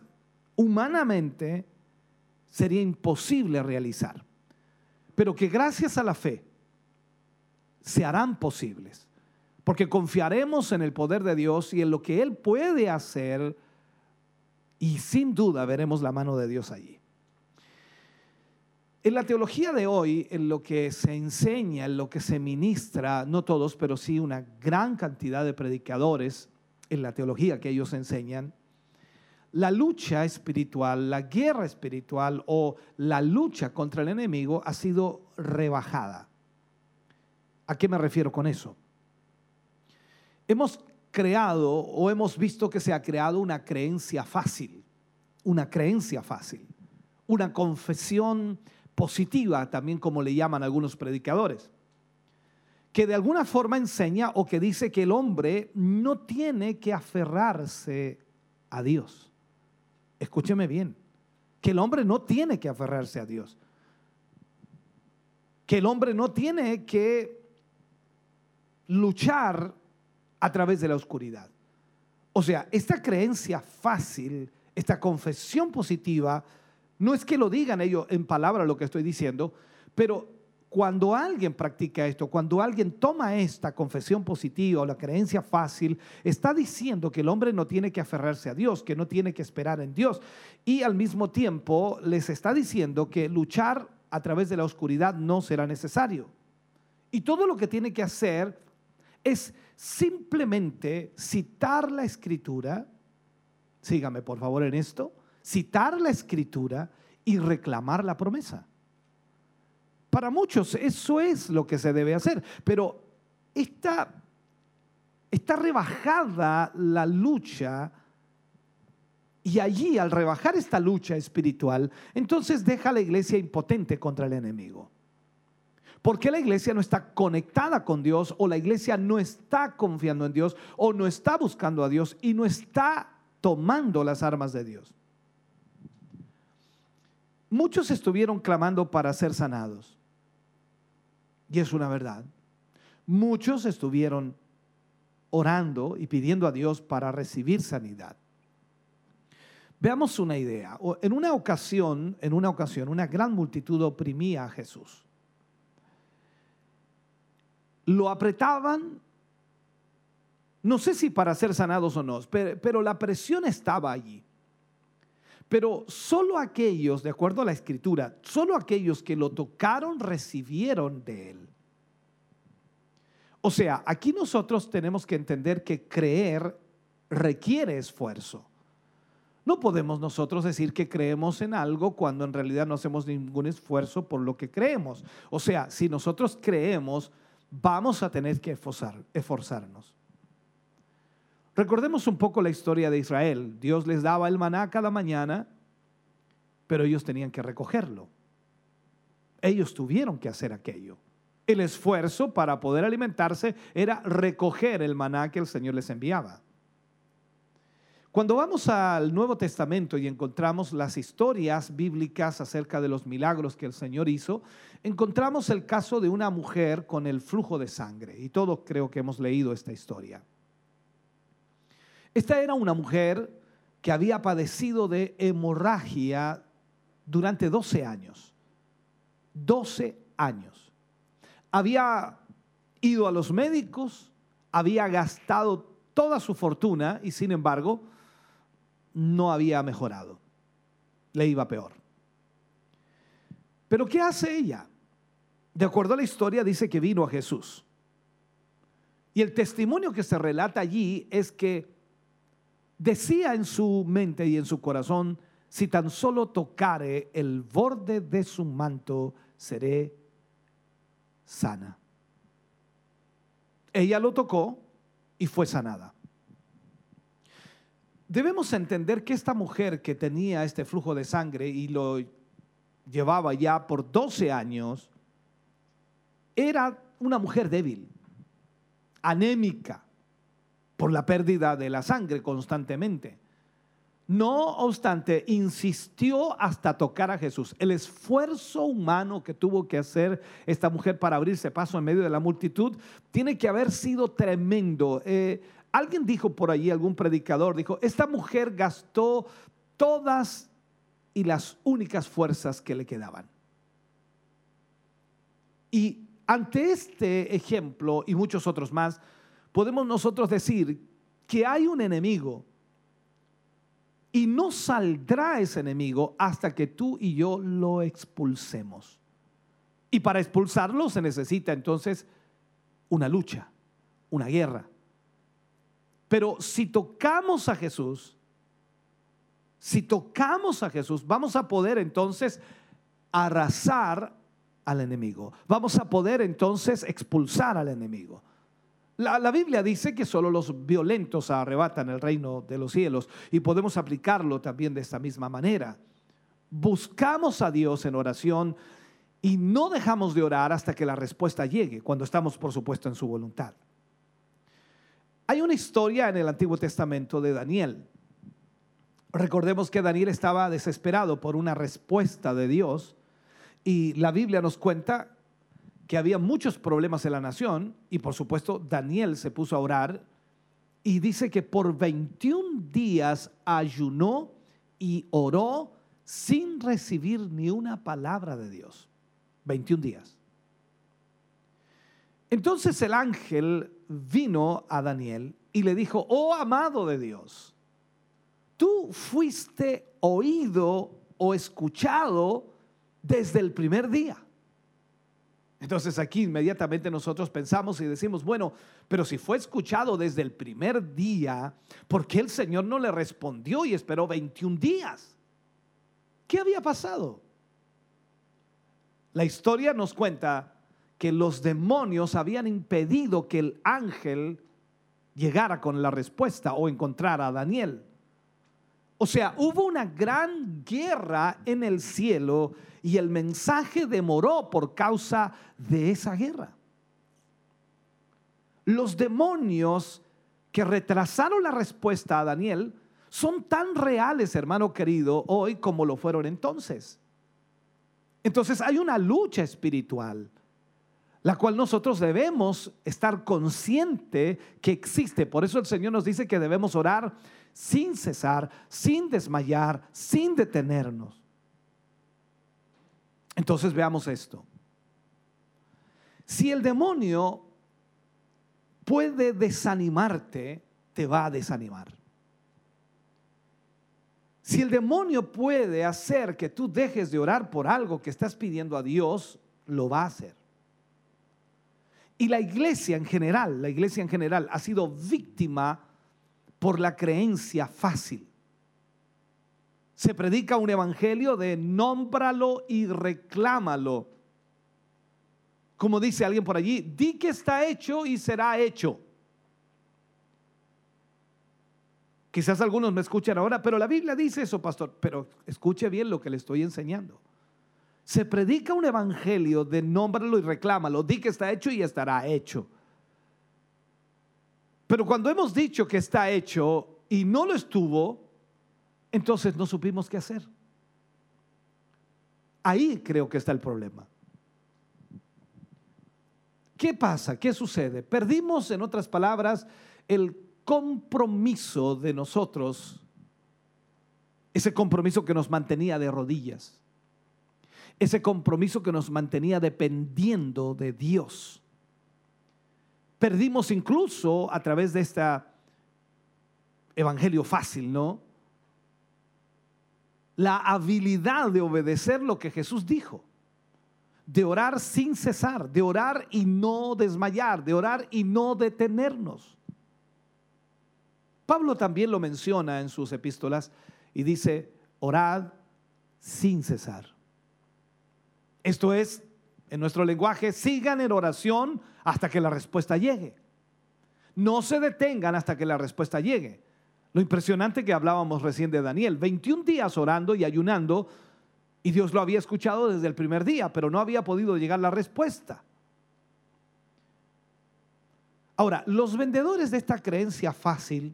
humanamente sería imposible realizar, pero que gracias a la fe se harán posibles, porque confiaremos en el poder de Dios y en lo que Él puede hacer y sin duda veremos la mano de Dios allí. En la teología de hoy, en lo que se enseña, en lo que se ministra, no todos, pero sí una gran cantidad de predicadores en la teología que ellos enseñan, la lucha espiritual, la guerra espiritual o la lucha contra el enemigo ha sido rebajada. ¿A qué me refiero con eso? Hemos creado o hemos visto que se ha creado una creencia fácil, una creencia fácil, una confesión positiva, también como le llaman algunos predicadores, que de alguna forma enseña o que dice que el hombre no tiene que aferrarse a Dios. Escúcheme bien, que el hombre no tiene que aferrarse a Dios, que el hombre no tiene que luchar a través de la oscuridad. O sea, esta creencia fácil, esta confesión positiva, no es que lo digan ellos en palabras lo que estoy diciendo, pero cuando alguien practica esto, cuando alguien toma esta confesión positiva o la creencia fácil, está diciendo que el hombre no tiene que aferrarse a Dios, que no tiene que esperar en Dios. Y al mismo tiempo les está diciendo que luchar a través de la oscuridad no será necesario. Y todo lo que tiene que hacer es simplemente citar la escritura, sígame por favor en esto, citar la escritura y reclamar la promesa. Para muchos eso es lo que se debe hacer, pero está, está rebajada la lucha y allí al rebajar esta lucha espiritual, entonces deja a la iglesia impotente contra el enemigo. ¿Por qué la iglesia no está conectada con Dios o la iglesia no está confiando en Dios o no está buscando a Dios y no está tomando las armas de Dios? Muchos estuvieron clamando para ser sanados. Y es una verdad. Muchos estuvieron orando y pidiendo a Dios para recibir sanidad. Veamos una idea. En una ocasión, en una ocasión, una gran multitud oprimía a Jesús lo apretaban, no sé si para ser sanados o no, pero, la presión estaba allí. Pero solo aquellos, de acuerdo a la escritura, solo aquellos que lo tocaron recibieron de él. O sea, aquí nosotros tenemos que entender que creer requiere esfuerzo. No podemos nosotros decir que creemos en algo cuando en realidad no hacemos ningún esfuerzo por lo que creemos. O sea, si nosotros creemos, vamos a tener que esforzarnos. Recordemos un poco la historia de Israel. Dios les daba el maná cada mañana, pero ellos tenían que recogerlo. Ellos tuvieron que hacer aquello. El esfuerzo para poder alimentarse era recoger el maná que el Señor les enviaba. Cuando vamos al Nuevo Testamento y encontramos las historias bíblicas acerca de los milagros que el Señor hizo, encontramos el caso de una mujer con el flujo de sangre. Y todos creo que hemos leído esta historia. Esta era una mujer que había padecido de hemorragia durante 12 años. 12 años. Había ido a los médicos, había gastado toda su fortuna y sin embargo no había mejorado, le iba peor. Pero ¿qué hace ella? De acuerdo a la historia dice que vino a Jesús. Y el testimonio que se relata allí es que decía en su mente y en su corazón, si tan solo tocare el borde de su manto, seré sana. Ella lo tocó y fue sanada. Debemos entender que esta mujer que tenía este flujo de sangre y lo llevaba ya por 12 años, era una mujer débil, anémica, por la pérdida de la sangre constantemente. No obstante, insistió hasta tocar a Jesús. El esfuerzo humano que tuvo que hacer esta mujer para abrirse paso en medio de la multitud tiene que haber sido tremendo. Eh, alguien dijo por allí, algún predicador, dijo, esta mujer gastó todas y las únicas fuerzas que le quedaban. Y ante este ejemplo y muchos otros más, podemos nosotros decir que hay un enemigo y no saldrá ese enemigo hasta que tú y yo lo expulsemos. Y para expulsarlo se necesita entonces una lucha, una guerra. Pero si tocamos a Jesús, si tocamos a Jesús, vamos a poder entonces arrasar al enemigo. Vamos a poder entonces expulsar al enemigo. La, Biblia dice que solo los violentos arrebatan el reino de los cielos y podemos aplicarlo también de esta misma manera. Buscamos a Dios en oración y no dejamos de orar hasta que la respuesta llegue, cuando estamos por supuesto en su voluntad. Hay una historia en el Antiguo Testamento de Daniel. Recordemos que Daniel estaba desesperado por una respuesta de Dios y la Biblia nos cuenta que había muchos problemas en la nación y por supuesto Daniel se puso a orar y dice que por 21 días ayunó y oró sin recibir ni una palabra de Dios. 21 días. Entonces el ángel vino a Daniel y le dijo, oh amado de Dios, tú fuiste oído o escuchado desde el primer día. Entonces aquí inmediatamente nosotros pensamos y decimos, bueno, pero si fue escuchado desde el primer día, ¿por qué el Señor no le respondió y esperó 21 días? ¿Qué había pasado? La historia nos cuenta que los demonios habían impedido que el ángel llegara con la respuesta o encontrara a Daniel. O sea, hubo una gran guerra en el cielo y el mensaje demoró por causa de esa guerra. Los demonios que retrasaron la respuesta a Daniel son tan reales, hermano querido, hoy como lo fueron entonces. Entonces hay una lucha espiritual, la cual nosotros debemos estar consciente que existe. Por eso el Señor nos dice que debemos orar sin cesar, sin desmayar, sin detenernos. Entonces veamos esto. Si el demonio puede desanimarte, te va a desanimar. Si el demonio puede hacer que tú dejes de orar por algo que estás pidiendo a Dios, lo va a hacer. Y la iglesia en general, la iglesia en general ha sido víctima por la creencia fácil. Se predica un evangelio de nómbralo y reclámalo. Como dice alguien por allí, di que está hecho y será hecho. Quizás algunos me escuchan ahora, pero la Biblia dice eso, pastor. Pero escuche bien lo que le estoy enseñando. Se predica un evangelio de nómbralo y reclámalo. Di que está hecho y estará hecho. Pero cuando hemos dicho que está hecho y no lo estuvo, entonces no supimos qué hacer. Ahí creo que está el problema. ¿Qué pasa? ¿Qué sucede? Perdimos, en otras palabras, el compromiso de nosotros, ese compromiso que nos mantenía de rodillas, ese compromiso que nos mantenía dependiendo de Dios. Perdimos incluso a través de este evangelio fácil, ¿no? La habilidad de obedecer lo que Jesús dijo. de orar sin cesar, de orar y no desmayar, de orar y no detenernos. Pablo también lo menciona en sus epístolas y dice, orad sin cesar. Esto es, en nuestro lenguaje, sigan en oración hasta que la respuesta llegue. No se detengan hasta que la respuesta llegue. Lo impresionante que hablábamos recién de Daniel, 21 días orando y ayunando, y Dios lo había escuchado desde el primer día, pero no había podido llegar la respuesta. Ahora, los vendedores de esta creencia fácil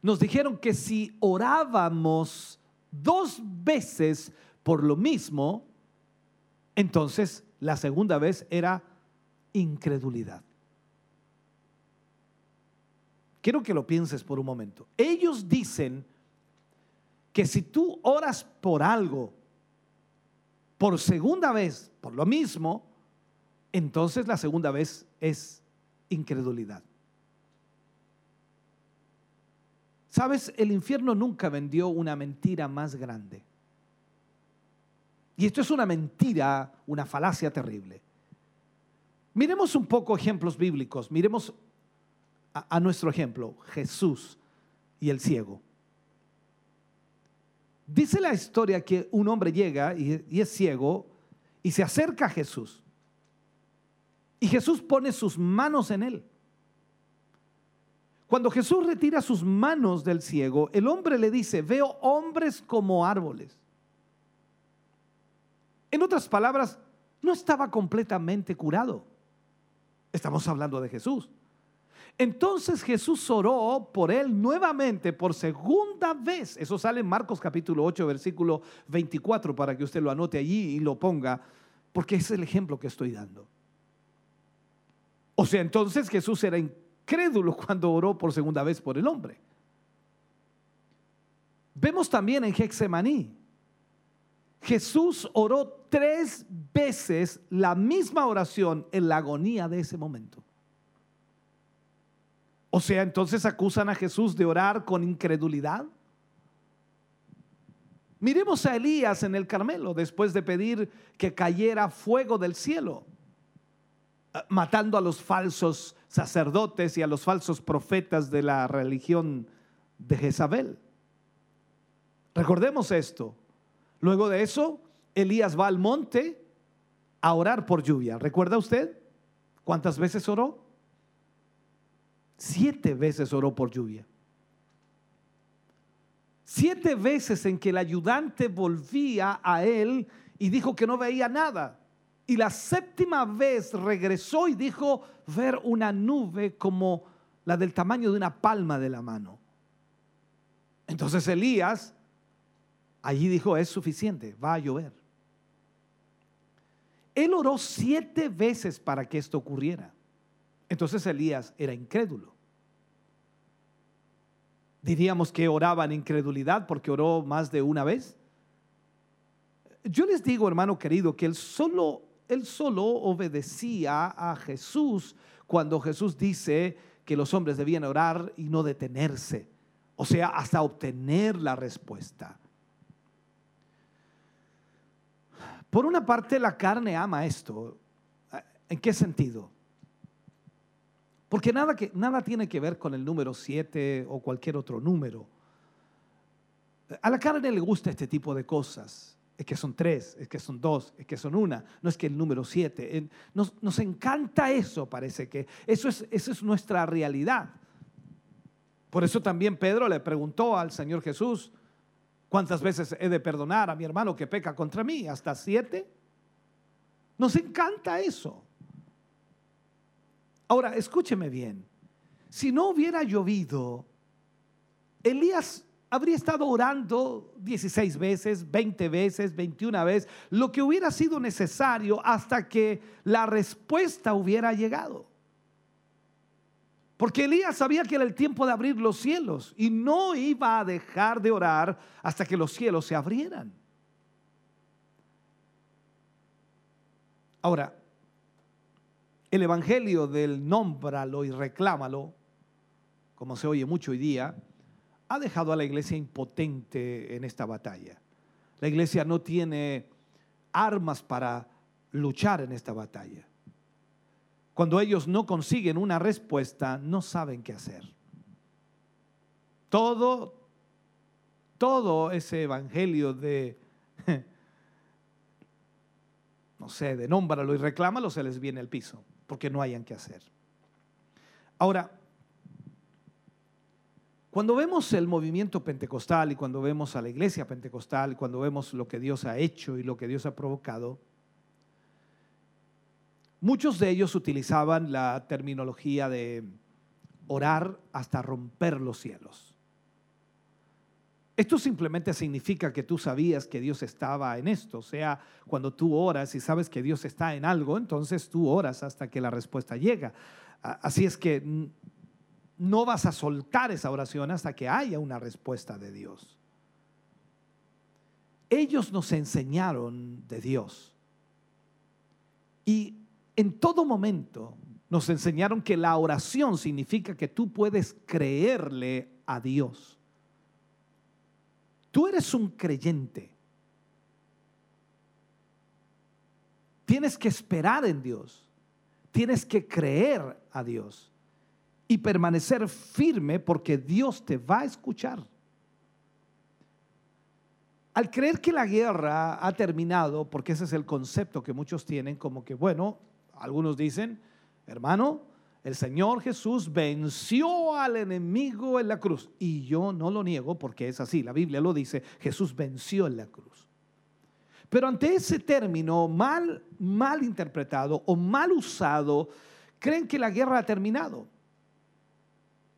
nos dijeron que si orábamos dos veces por lo mismo, entonces la segunda vez era incredulidad. Quiero que lo pienses por un momento. Ellos dicen que si tú oras por algo por segunda vez, por lo mismo, entonces la segunda vez es incredulidad. Sabes, el infierno nunca vendió una mentira más grande. Y esto es una mentira, una falacia terrible. Miremos un poco ejemplos bíblicos. Miremos a, nuestro ejemplo, Jesús y el ciego. Dice la historia que un hombre llega y es ciego y se acerca a Jesús. Y Jesús pone sus manos en él. Cuando Jesús retira sus manos del ciego, el hombre le dice, veo hombres como árboles. En otras palabras, no estaba completamente curado. Estamos hablando de Jesús. Entonces Jesús oró por él nuevamente por segunda vez. Eso sale en Marcos capítulo 8, versículo 24, para que usted lo anote allí y lo ponga, porque es el ejemplo que estoy dando. O sea, entonces Jesús era incrédulo cuando oró por segunda vez por el hombre. Vemos también en Hexemaní. Jesús oró tres veces la misma oración en la agonía de ese momento. O sea, entonces acusan a Jesús de orar con incredulidad. Miremos a Elías en el Carmelo después de pedir que cayera fuego del cielo, eh, matando a los falsos sacerdotes y a los falsos profetas de la religión de Jezabel. Recordemos esto. Luego de eso, Elías va al monte a orar por lluvia. ¿Recuerda usted cuántas veces oró? Siete veces oró por lluvia. Siete veces en que el ayudante volvía a él y dijo que no veía nada. Y la séptima vez regresó y dijo ver una nube como la del tamaño de una palma de la mano. Entonces Elías allí dijo, es suficiente, va a llover. Él oró siete veces para que esto ocurriera. Entonces Elías era incrédulo. Diríamos que oraba en incredulidad porque oró más de una vez. Yo les digo, hermano querido, que él solo, él solo obedecía a Jesús cuando Jesús dice que los hombres debían orar y no detenerse. O sea, hasta obtener la respuesta. Por una parte, la carne ama esto. ¿En qué sentido? Porque nada, que, nada tiene que ver con el número 7 o cualquier otro número. A la carne le gusta este tipo de cosas. Es que son tres, es que son dos, es que son una. No es que el número siete. Nos, nos encanta eso, parece que. Eso es, eso es nuestra realidad. Por eso también Pedro le preguntó al Señor Jesús, ¿cuántas veces he de perdonar a mi hermano que peca contra mí? ¿Hasta siete? Nos encanta eso. Ahora, escúcheme bien. Si no hubiera llovido, Elías habría estado orando 16 veces, 20 veces, 21 veces, lo que hubiera sido necesario hasta que la respuesta hubiera llegado. Porque Elías sabía que era el tiempo de abrir los cielos y no iba a dejar de orar hasta que los cielos se abrieran. Ahora, el evangelio del nómbralo y reclámalo, como se oye mucho hoy día, ha dejado a la iglesia impotente en esta batalla. La iglesia no tiene armas para luchar en esta batalla. Cuando ellos no consiguen una respuesta, no saben qué hacer. Todo, todo ese evangelio de, no sé, de nómbralo y reclámalo, se les viene al piso, porque no hayan qué hacer. Ahora, cuando vemos el movimiento pentecostal y cuando vemos a la iglesia pentecostal, cuando vemos lo que Dios ha hecho y lo que Dios ha provocado, muchos de ellos utilizaban la terminología de orar hasta romper los cielos. Esto simplemente significa que tú sabías que Dios estaba en esto. O sea, cuando tú oras y sabes que Dios está en algo, entonces tú oras hasta que la respuesta llega. Así es que no vas a soltar esa oración hasta que haya una respuesta de Dios. Ellos nos enseñaron de Dios. Y en todo momento nos enseñaron que la oración significa que tú puedes creerle a Dios. Tú eres un creyente. Tienes que esperar en Dios. Tienes que creer a Dios y permanecer firme porque Dios te va a escuchar. Al creer que la guerra ha terminado, porque ese es el concepto que muchos tienen, como que, bueno, algunos dicen, hermano, el Señor Jesús venció al enemigo en la cruz. Y yo no lo niego porque es así, la Biblia lo dice, Jesús venció en la cruz. Pero ante ese término mal, mal interpretado o mal usado, creen que la guerra ha terminado.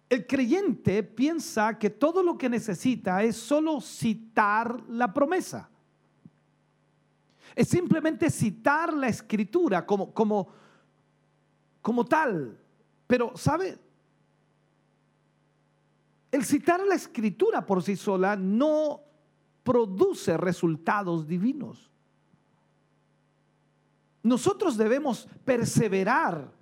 El creyente piensa que todo lo que necesita es solo citar la promesa. Es simplemente citar la escritura como, como, como tal. Pero, ¿sabe? El citar la escritura por sí sola no produce resultados divinos. Nosotros debemos perseverar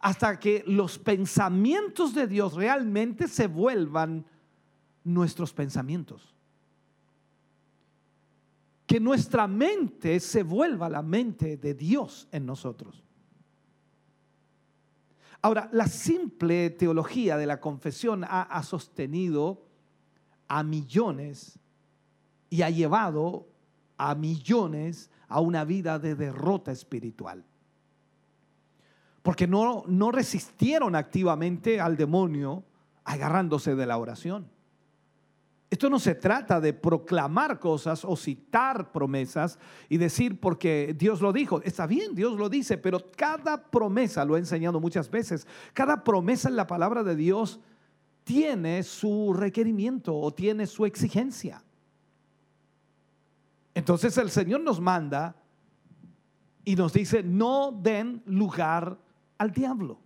hasta que los pensamientos de Dios realmente se vuelvan nuestros pensamientos. Que nuestra mente se vuelva la mente de Dios en nosotros. Ahora, la simple teología de la confesión ha, sostenido a millones y ha llevado a millones a una vida de derrota espiritual porque no, no resistieron activamente al demonio agarrándose de la oración. Esto no se trata de proclamar cosas o citar promesas y decir porque Dios lo dijo. Está bien, Dios lo dice, pero cada promesa, lo he enseñado muchas veces, cada promesa en la palabra de Dios tiene su requerimiento o tiene su exigencia. Entonces el Señor nos manda y nos dice, no den lugar al diablo.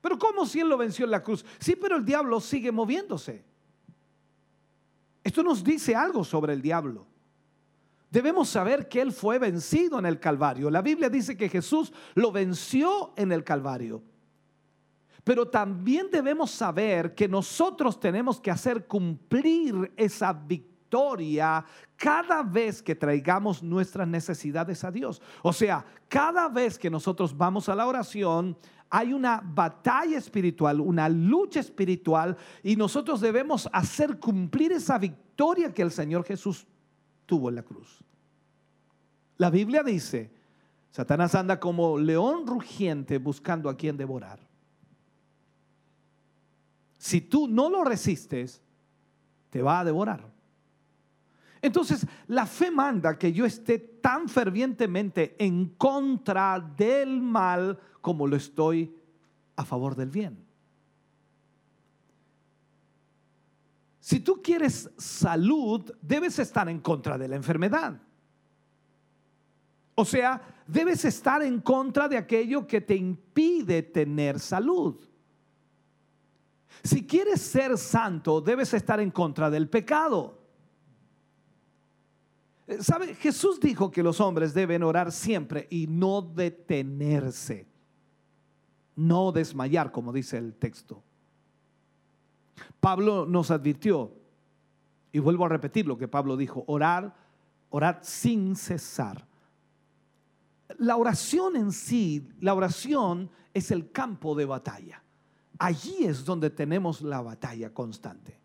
Pero ¿cómo si él lo venció en la cruz? Sí, pero el diablo sigue moviéndose. Esto nos dice algo sobre el diablo. Debemos saber que él fue vencido en el Calvario. La Biblia dice que Jesús lo venció en el Calvario. Pero también debemos saber que nosotros tenemos que hacer cumplir esa victoria cada vez que traigamos nuestras necesidades a Dios. O sea, cada vez que nosotros vamos a la oración, hay una batalla espiritual, una lucha espiritual y nosotros debemos hacer cumplir esa victoria que el Señor Jesús tuvo en la cruz. La Biblia dice, Satanás anda como león rugiente buscando a quien devorar. Si tú no lo resistes, te va a devorar. Entonces, la fe manda que yo esté tan fervientemente en contra del mal como lo estoy a favor del bien. Si tú quieres salud, debes estar en contra de la enfermedad. O sea, debes estar en contra de aquello que te impide tener salud. Si quieres ser santo, debes estar en contra del pecado. Eh, ¿Sabe? Jesús dijo que los hombres deben orar siempre y no detenerse, no desmayar, como dice el texto. Pablo nos advirtió, y vuelvo a repetir lo que Pablo dijo, orar, orar sin cesar. la oración en sí, la oración es el campo de batalla. Allí es donde tenemos la batalla constante.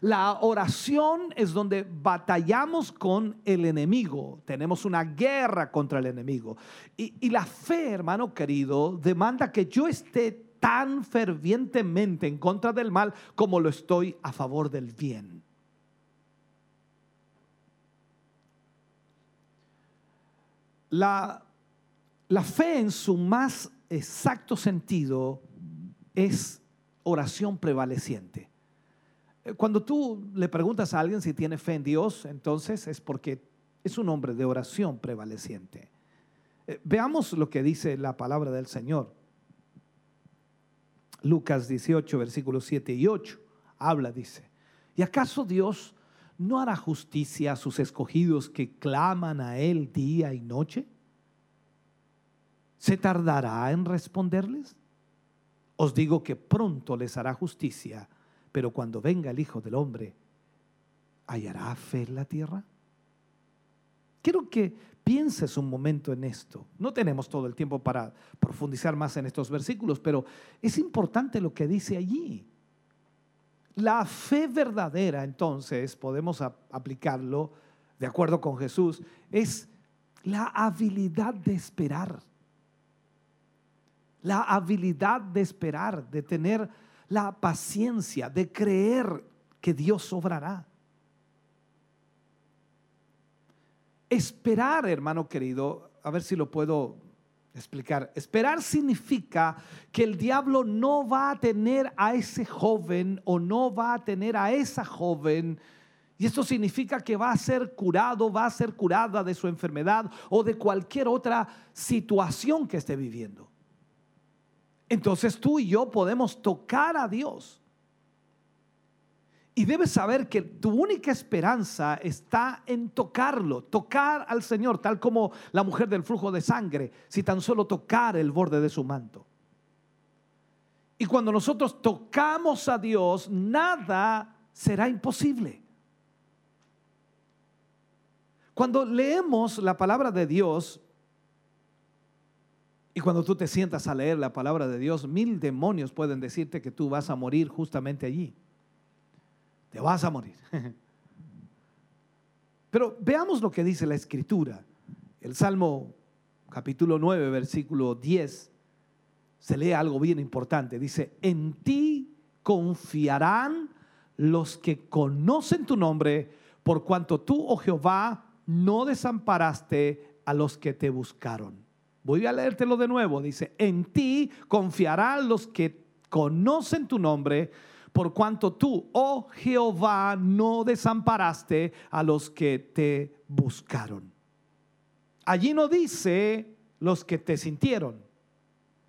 La oración es donde batallamos con el enemigo. Tenemos una guerra contra el enemigo. Y, la fe, hermano querido, demanda que yo esté tan fervientemente en contra del mal como lo estoy a favor del bien. La, la fe en su más exacto sentido es oración prevaleciente. Cuando tú le preguntas a alguien si tiene fe en Dios, entonces es porque es un hombre de oración prevaleciente. Eh, veamos lo que dice la palabra del Señor. Lucas 18, versículos 7 y 8. Habla, dice. ¿Y acaso Dios no hará justicia a sus escogidos que claman a Él día y noche? ¿Se tardará en responderles? Os digo que pronto les hará justicia, pero cuando venga el Hijo del Hombre, ¿hallará fe en la tierra? Quiero que pienses un momento en esto. No tenemos todo el tiempo para profundizar más en estos versículos, pero es importante lo que dice allí. La fe verdadera, entonces, podemos aplicarlo de acuerdo con Jesús, es la habilidad de esperar. La habilidad de esperar, de tener la paciencia, de creer que Dios obrará. Esperar, hermano querido, a ver si lo puedo explicar. Esperar significa que el diablo no va a tener a ese joven o no va a tener a esa joven. Y esto significa que va a ser curado, va a ser curada de su enfermedad o de cualquier otra situación que esté viviendo. Entonces tú y yo podemos tocar a Dios. Y debes saber que tu única esperanza está en tocarlo, tocar al Señor, tal como la mujer del flujo de sangre, si tan solo tocar el borde de su manto. Y cuando nosotros tocamos a Dios, nada será imposible. Cuando leemos la palabra de Dios, y cuando tú te sientas a leer la palabra de Dios, mil demonios pueden decirte que tú vas a morir justamente allí te vas a morir. Pero veamos lo que dice la escritura. El Salmo capítulo 9, versículo 10, se lee algo bien importante. Dice, en ti confiarán los que conocen tu nombre, por cuanto tú, oh Jehová, no desamparaste a los que te buscaron. Voy a leértelo de nuevo. Dice, en ti confiarán los que conocen tu nombre, por cuanto tú, oh Jehová, no desamparaste a los que te buscaron. Allí no dice los que te sintieron,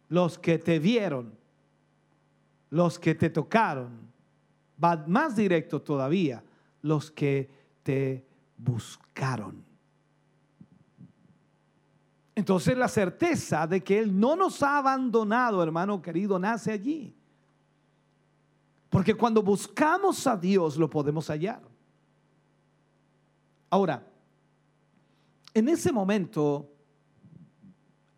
los que te vieron, los que te tocaron. Va más directo todavía, los que te buscaron. Entonces la certeza de que Él no nos ha abandonado, hermano querido, nace allí. Porque cuando buscamos a Dios lo podemos hallar. Ahora, en ese momento,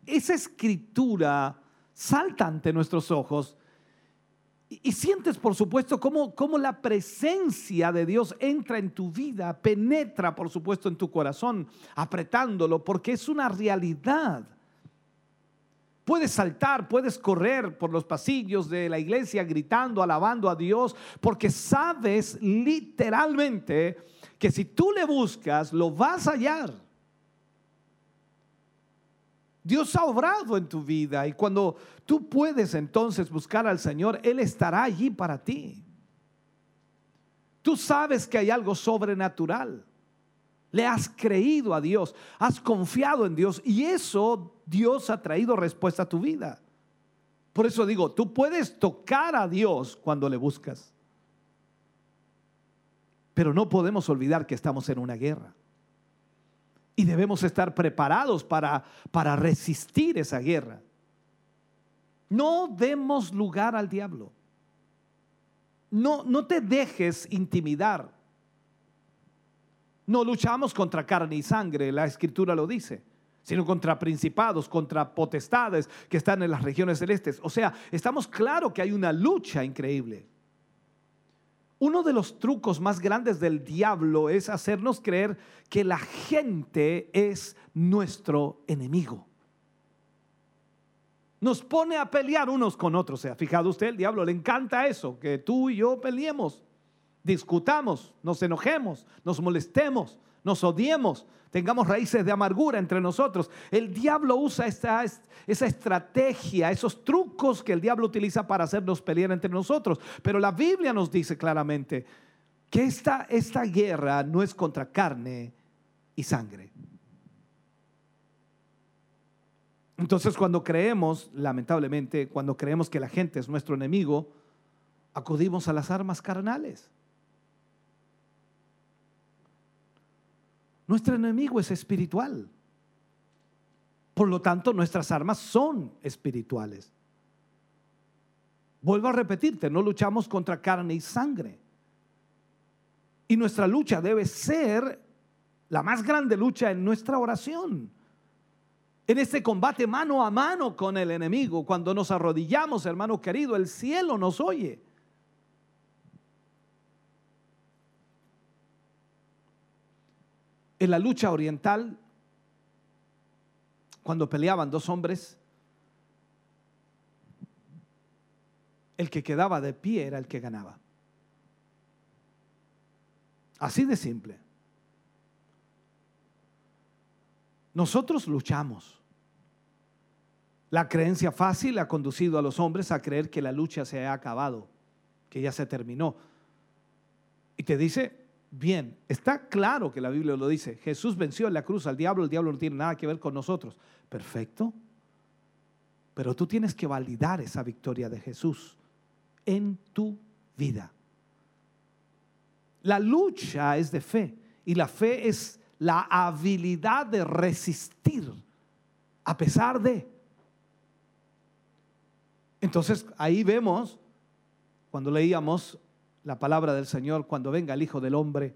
esa escritura salta ante nuestros ojos y, sientes, por supuesto, cómo, cómo la presencia de Dios entra en tu vida, penetra, por supuesto, en tu corazón, apretándolo, porque es una realidad. Puedes saltar, puedes correr por los pasillos de la iglesia gritando, alabando a Dios, porque sabes literalmente que si tú le buscas, lo vas a hallar. Dios ha obrado en tu vida y cuando tú puedes entonces buscar al Señor, Él estará allí para ti. Tú sabes que hay algo sobrenatural. Le has creído a Dios, has confiado en Dios y eso Dios ha traído respuesta a tu vida. Por eso digo, tú puedes tocar a Dios cuando le buscas. Pero no podemos olvidar que estamos en una guerra. Y debemos estar preparados para, para resistir esa guerra. No demos lugar al diablo. No, no te dejes intimidar. No luchamos contra carne y sangre, la escritura lo dice, sino contra principados, contra potestades que están en las regiones celestes. O sea, estamos claros que hay una lucha increíble. Uno de los trucos más grandes del diablo es hacernos creer que la gente es nuestro enemigo. Nos pone a pelear unos con otros. ¿Se ha fijado usted? El diablo le encanta eso, que tú y yo peleemos, discutamos, nos enojemos, nos molestemos, nos odiemos, tengamos raíces de amargura entre nosotros. El diablo usa esa estrategia, esos trucos que el diablo utiliza para hacernos pelear entre nosotros. Pero la Biblia nos dice claramente que esta, esta guerra no es contra carne y sangre. Entonces cuando creemos, lamentablemente, cuando creemos que la gente es nuestro enemigo, acudimos a las armas carnales. Nuestro enemigo es espiritual. Por lo tanto, nuestras armas son espirituales. Vuelvo a repetirte, no luchamos contra carne y sangre. Y nuestra lucha debe ser la más grande lucha en nuestra oración. En este combate mano a mano con el enemigo, cuando nos arrodillamos, hermano querido, el cielo nos oye. En la lucha oriental, cuando peleaban dos hombres, el que quedaba de pie era el que ganaba. Así de simple. Nosotros luchamos. La creencia fácil ha conducido a los hombres a creer que la lucha se ha acabado, que ya se terminó. Y te dice, Bien, está claro que la Biblia lo dice. Jesús venció en la cruz al diablo, el diablo no tiene nada que ver con nosotros. Perfecto. Pero tú tienes que validar esa victoria de Jesús en tu vida. La lucha es de fe y la fe es la habilidad de resistir a pesar de. Entonces ahí vemos, cuando leíamos la palabra del Señor, cuando venga el Hijo del Hombre,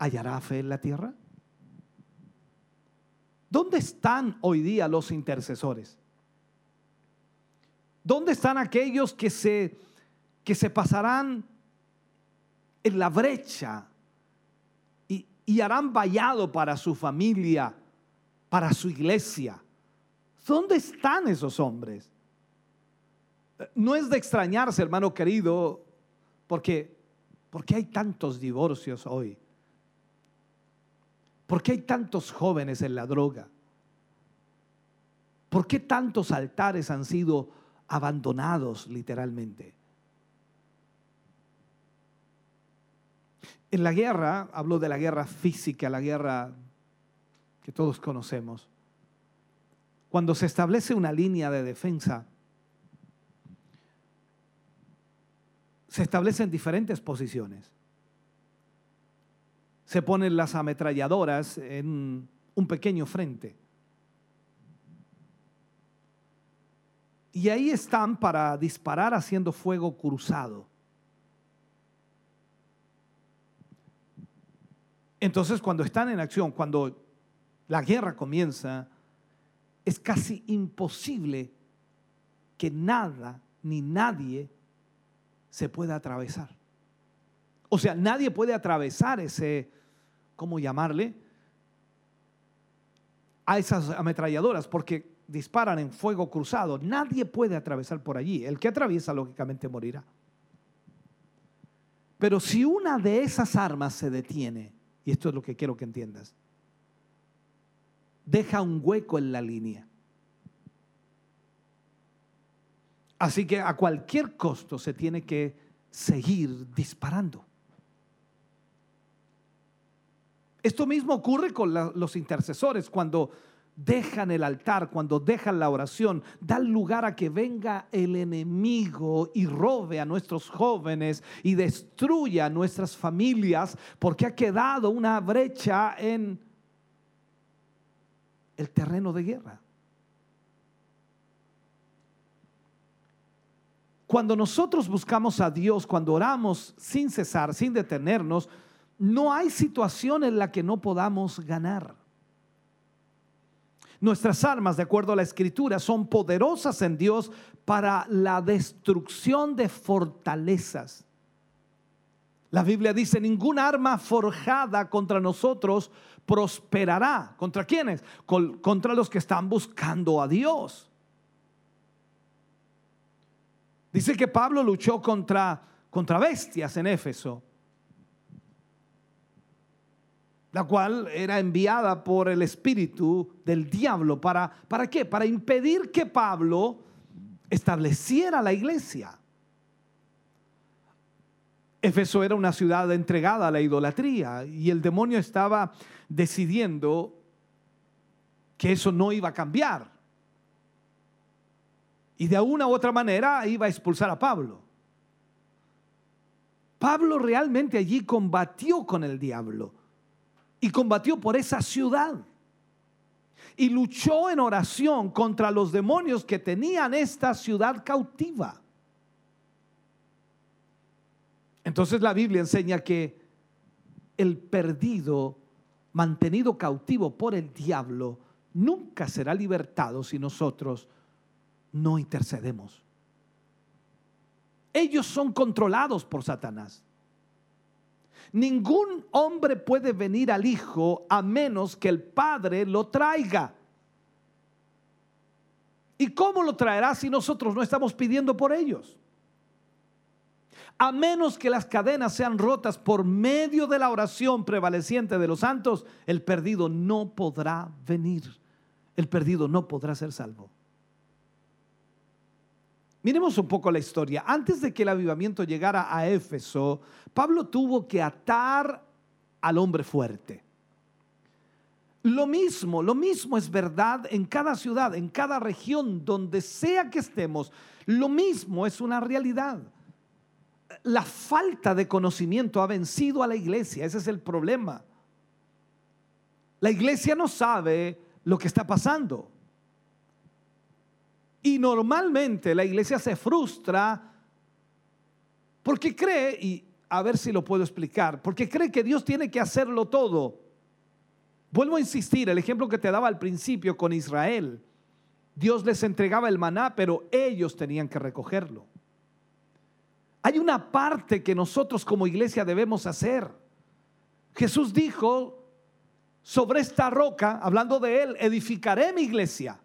¿hallará fe en la tierra? ¿Dónde están hoy día los intercesores? ¿Dónde están aquellos que se, que se pasarán en la brecha y, y harán vallado para su familia, para su iglesia? ¿Dónde están esos hombres? No es de extrañarse, hermano querido, porque, porque hay tantos divorcios hoy. ¿Por qué hay tantos jóvenes en la droga? ¿Por qué tantos altares han sido abandonados literalmente? En la guerra, hablo de la guerra física, la guerra que todos conocemos, cuando se establece una línea de defensa, se establecen diferentes posiciones. Se ponen las ametralladoras en un pequeño frente. Y ahí están para disparar haciendo fuego cruzado. Entonces cuando están en acción, cuando la guerra comienza, es casi imposible que nada ni nadie se puede atravesar. O sea, nadie puede atravesar ese, ¿cómo llamarle? A esas ametralladoras, porque disparan en fuego cruzado. Nadie puede atravesar por allí. El que atraviesa, lógicamente, morirá. Pero si una de esas armas se detiene, y esto es lo que quiero que entiendas, deja un hueco en la línea. Así que a cualquier costo se tiene que seguir disparando. Esto mismo ocurre con los intercesores cuando dejan el altar, cuando dejan la oración, dan lugar a que venga el enemigo y robe a nuestros jóvenes y destruya a nuestras familias porque ha quedado una brecha en el terreno de guerra. Cuando nosotros buscamos a Dios, cuando oramos sin cesar, sin detenernos, no hay situación en la que no podamos ganar. Nuestras armas, de acuerdo a la escritura, son poderosas en Dios para la destrucción de fortalezas. La Biblia dice, ninguna arma forjada contra nosotros prosperará. ¿Contra quiénes? Contra los que están buscando a Dios. Dice que Pablo luchó contra, contra bestias en Éfeso, la cual era enviada por el espíritu del diablo. ¿Para, ¿Para qué? Para impedir que Pablo estableciera la iglesia. Éfeso era una ciudad entregada a la idolatría y el demonio estaba decidiendo que eso no iba a cambiar. Y de una u otra manera iba a expulsar a Pablo. Pablo realmente allí combatió con el diablo y combatió por esa ciudad. Y luchó en oración contra los demonios que tenían esta ciudad cautiva. Entonces la Biblia enseña que el perdido, mantenido cautivo por el diablo, nunca será libertado si nosotros no intercedemos. Ellos son controlados por Satanás. Ningún hombre puede venir al Hijo a menos que el Padre lo traiga. ¿Y cómo lo traerá si nosotros no estamos pidiendo por ellos? A menos que las cadenas sean rotas por medio de la oración prevaleciente de los santos, el perdido no podrá venir. El perdido no podrá ser salvo. Miremos un poco la historia. Antes de que el avivamiento llegara a Éfeso, Pablo tuvo que atar al hombre fuerte. Lo mismo, lo mismo es verdad en cada ciudad, en cada región, donde sea que estemos. Lo mismo es una realidad. La falta de conocimiento ha vencido a la iglesia, ese es el problema. La iglesia no sabe lo que está pasando. Y normalmente la iglesia se frustra porque cree, y a ver si lo puedo explicar, porque cree que Dios tiene que hacerlo todo. Vuelvo a insistir, el ejemplo que te daba al principio con Israel. Dios les entregaba el maná, pero ellos tenían que recogerlo. Hay una parte que nosotros como iglesia debemos hacer. Jesús dijo, sobre esta roca, hablando de él, edificaré mi iglesia.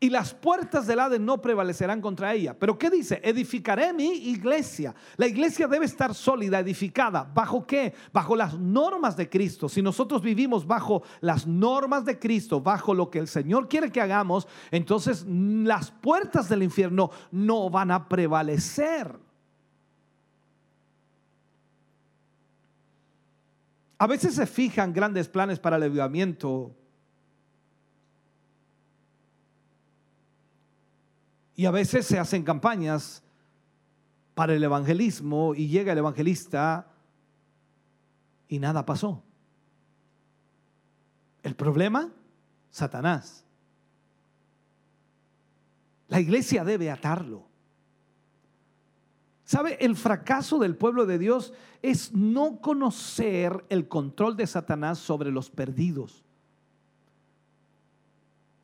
Y las puertas del Hades no prevalecerán contra ella. Pero ¿qué dice? Edificaré mi iglesia. La iglesia debe estar sólida, edificada. ¿Bajo qué? Bajo las normas de Cristo. Si nosotros vivimos bajo las normas de Cristo, bajo lo que el Señor quiere que hagamos, entonces las puertas del infierno no van a prevalecer. A veces se fijan grandes planes para el avivamiento Y a veces se hacen campañas para el evangelismo y llega el evangelista y nada pasó. El problema, Satanás. La iglesia debe atarlo. ¿Sabe? El fracaso del pueblo de Dios es no conocer el control de Satanás sobre los perdidos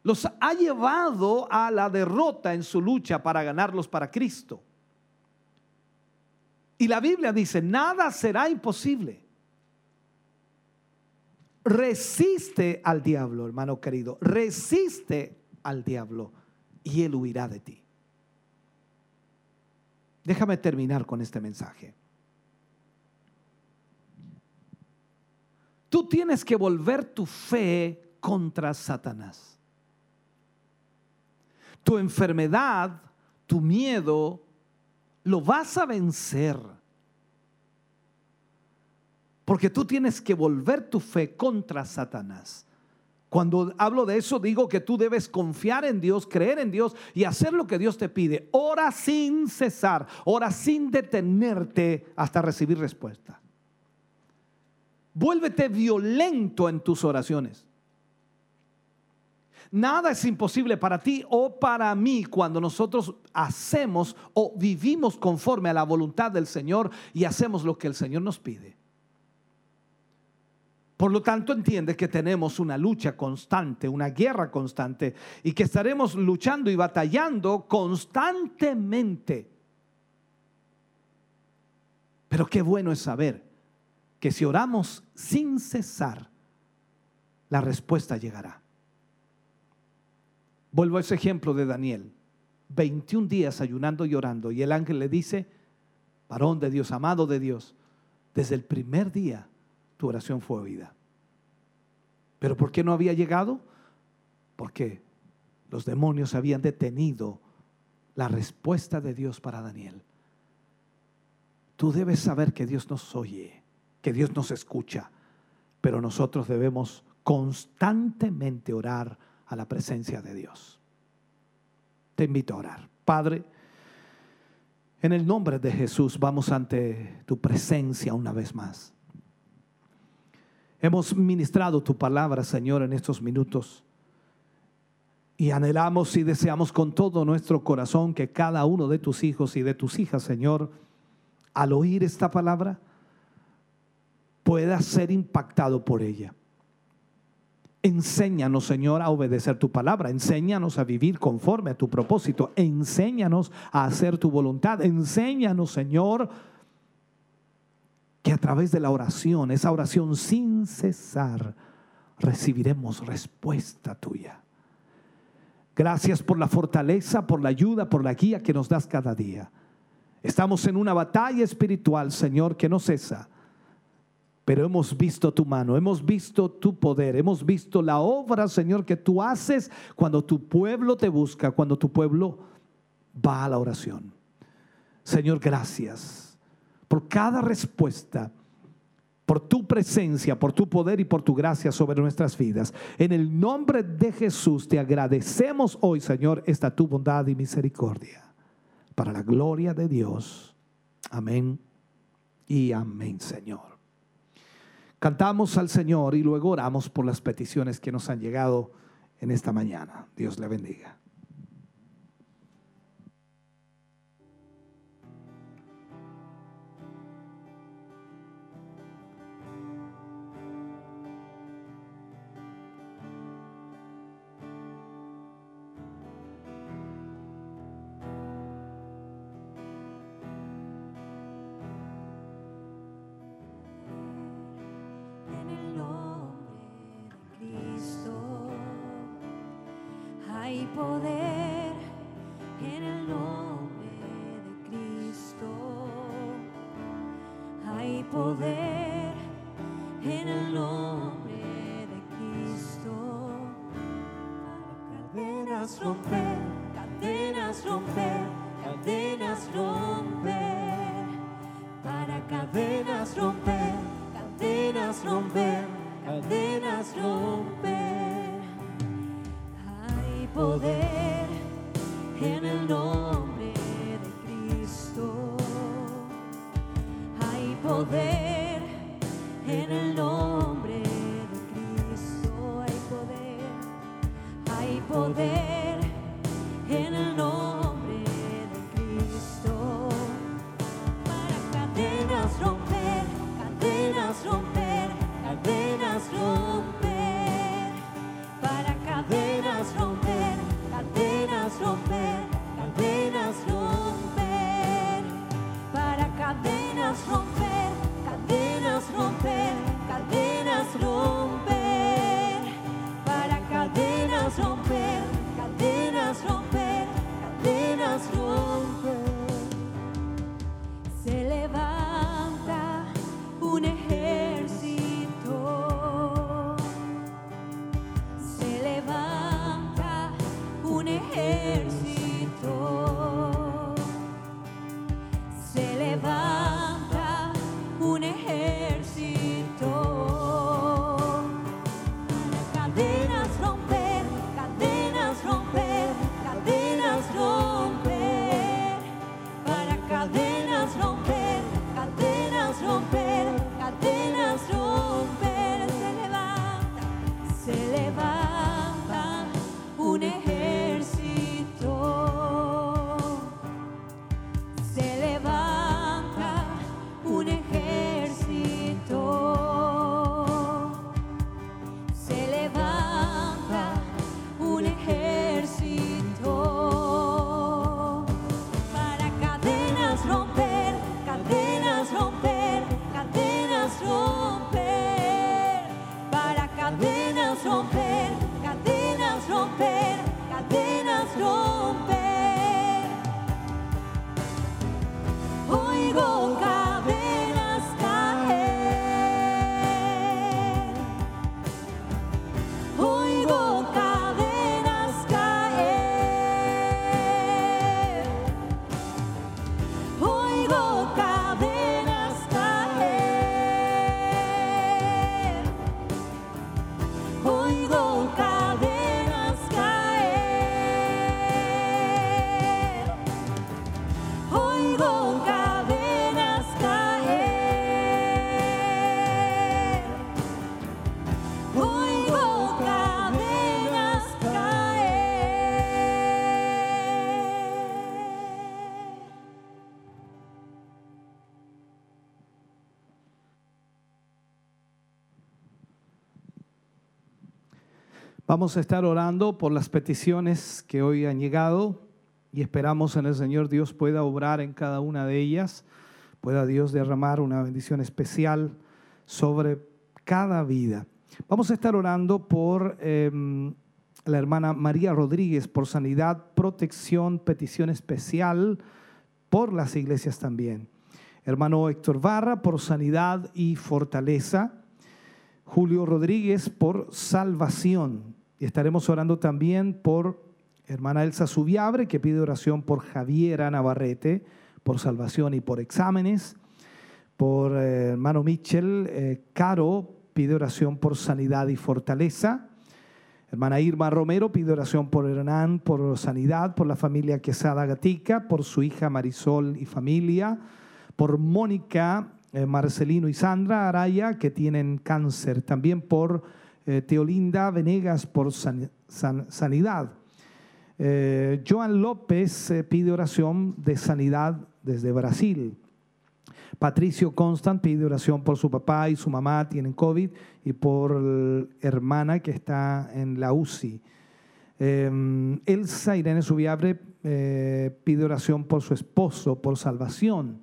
los ha llevado a la derrota en su lucha para ganarlos para Cristo. Y la Biblia dice, nada será imposible. Resiste al diablo, hermano querido, resiste al diablo y él huirá de ti. Déjame terminar con este mensaje. Tú tienes que volver tu fe contra Satanás tu enfermedad, tu miedo, lo vas a vencer. Porque tú tienes que volver tu fe contra Satanás. Cuando hablo de eso, digo que tú debes confiar en Dios, creer en Dios y hacer lo que Dios te pide. Ora sin cesar, ora sin detenerte hasta recibir respuesta. Vuélvete violento en tus oraciones. Nada es imposible para ti o para mí cuando nosotros hacemos o vivimos conforme a la voluntad del Señor y hacemos lo que el Señor nos pide. Por lo tanto, entiende que tenemos una lucha constante, una guerra constante y que estaremos luchando y batallando constantemente. Pero qué bueno es saber que si oramos sin cesar, la respuesta llegará. Vuelvo a ese ejemplo de Daniel. 21 días ayunando y orando y el ángel le dice, varón de Dios, amado de Dios, desde el primer día tu oración fue oída. ¿Pero por qué no había llegado? Porque los demonios habían detenido la respuesta de Dios para Daniel. Tú debes saber que Dios nos oye, que Dios nos escucha, pero nosotros debemos constantemente orar a la presencia de Dios. Te invito a orar. Padre, en el nombre de Jesús vamos ante tu presencia una vez más. Hemos ministrado tu palabra, Señor, en estos minutos. Y anhelamos y deseamos con todo nuestro corazón que cada uno de tus hijos y de tus hijas, Señor, al oír esta palabra, pueda ser impactado por ella. Enséñanos, Señor, a obedecer tu palabra. Enséñanos a vivir conforme a tu propósito. Enséñanos a hacer tu voluntad. Enséñanos, Señor, que a través de la oración, esa oración sin cesar, recibiremos respuesta tuya. Gracias por la fortaleza, por la ayuda, por la guía que nos das cada día. Estamos en una batalla espiritual, Señor, que no cesa pero hemos visto tu mano, hemos visto tu poder, hemos visto la obra, Señor, que tú haces cuando tu pueblo te busca, cuando tu pueblo va a la oración. Señor, gracias por cada respuesta, por tu presencia, por tu poder y por tu gracia sobre nuestras vidas. En el nombre de Jesús te agradecemos hoy, Señor, esta tu bondad y misericordia. Para la gloria de Dios. Amén y amén, Señor. Cantamos al Señor y luego oramos por las peticiones que nos han llegado en esta mañana. Dios le bendiga. has no pain. Vamos a estar orando por las peticiones que hoy han llegado y esperamos en el Señor Dios pueda obrar en cada una de ellas, pueda Dios derramar una bendición especial sobre cada vida. Vamos a estar orando por em, la hermana María Rodríguez, por sanidad, protección, petición especial, por las iglesias también. Hermano Héctor Barra, por sanidad y fortaleza. Julio Rodríguez por salvación. Y estaremos orando también por hermana Elsa Subiabre, que pide oración por Javiera Navarrete, por salvación y por exámenes. Por eh, hermano Mitchell eh, Caro, pide oración por sanidad y fortaleza. Hermana Irma Romero pide oración por Hernán, por sanidad, por la familia Quesada Gatica, por su hija Marisol y familia, por Mónica, eh, Marcelino y Sandra Araya, que tienen cáncer, también por eh, Teolinda Venegas, por san- san- sanidad. Eh, Joan López eh, pide oración de sanidad desde Brasil. Patricio Constant pide oración por su papá y su mamá tienen COVID y por hermana que está en la UCI. Eh, Elsa Irene Subiabre pide oración por su esposo, por salvación.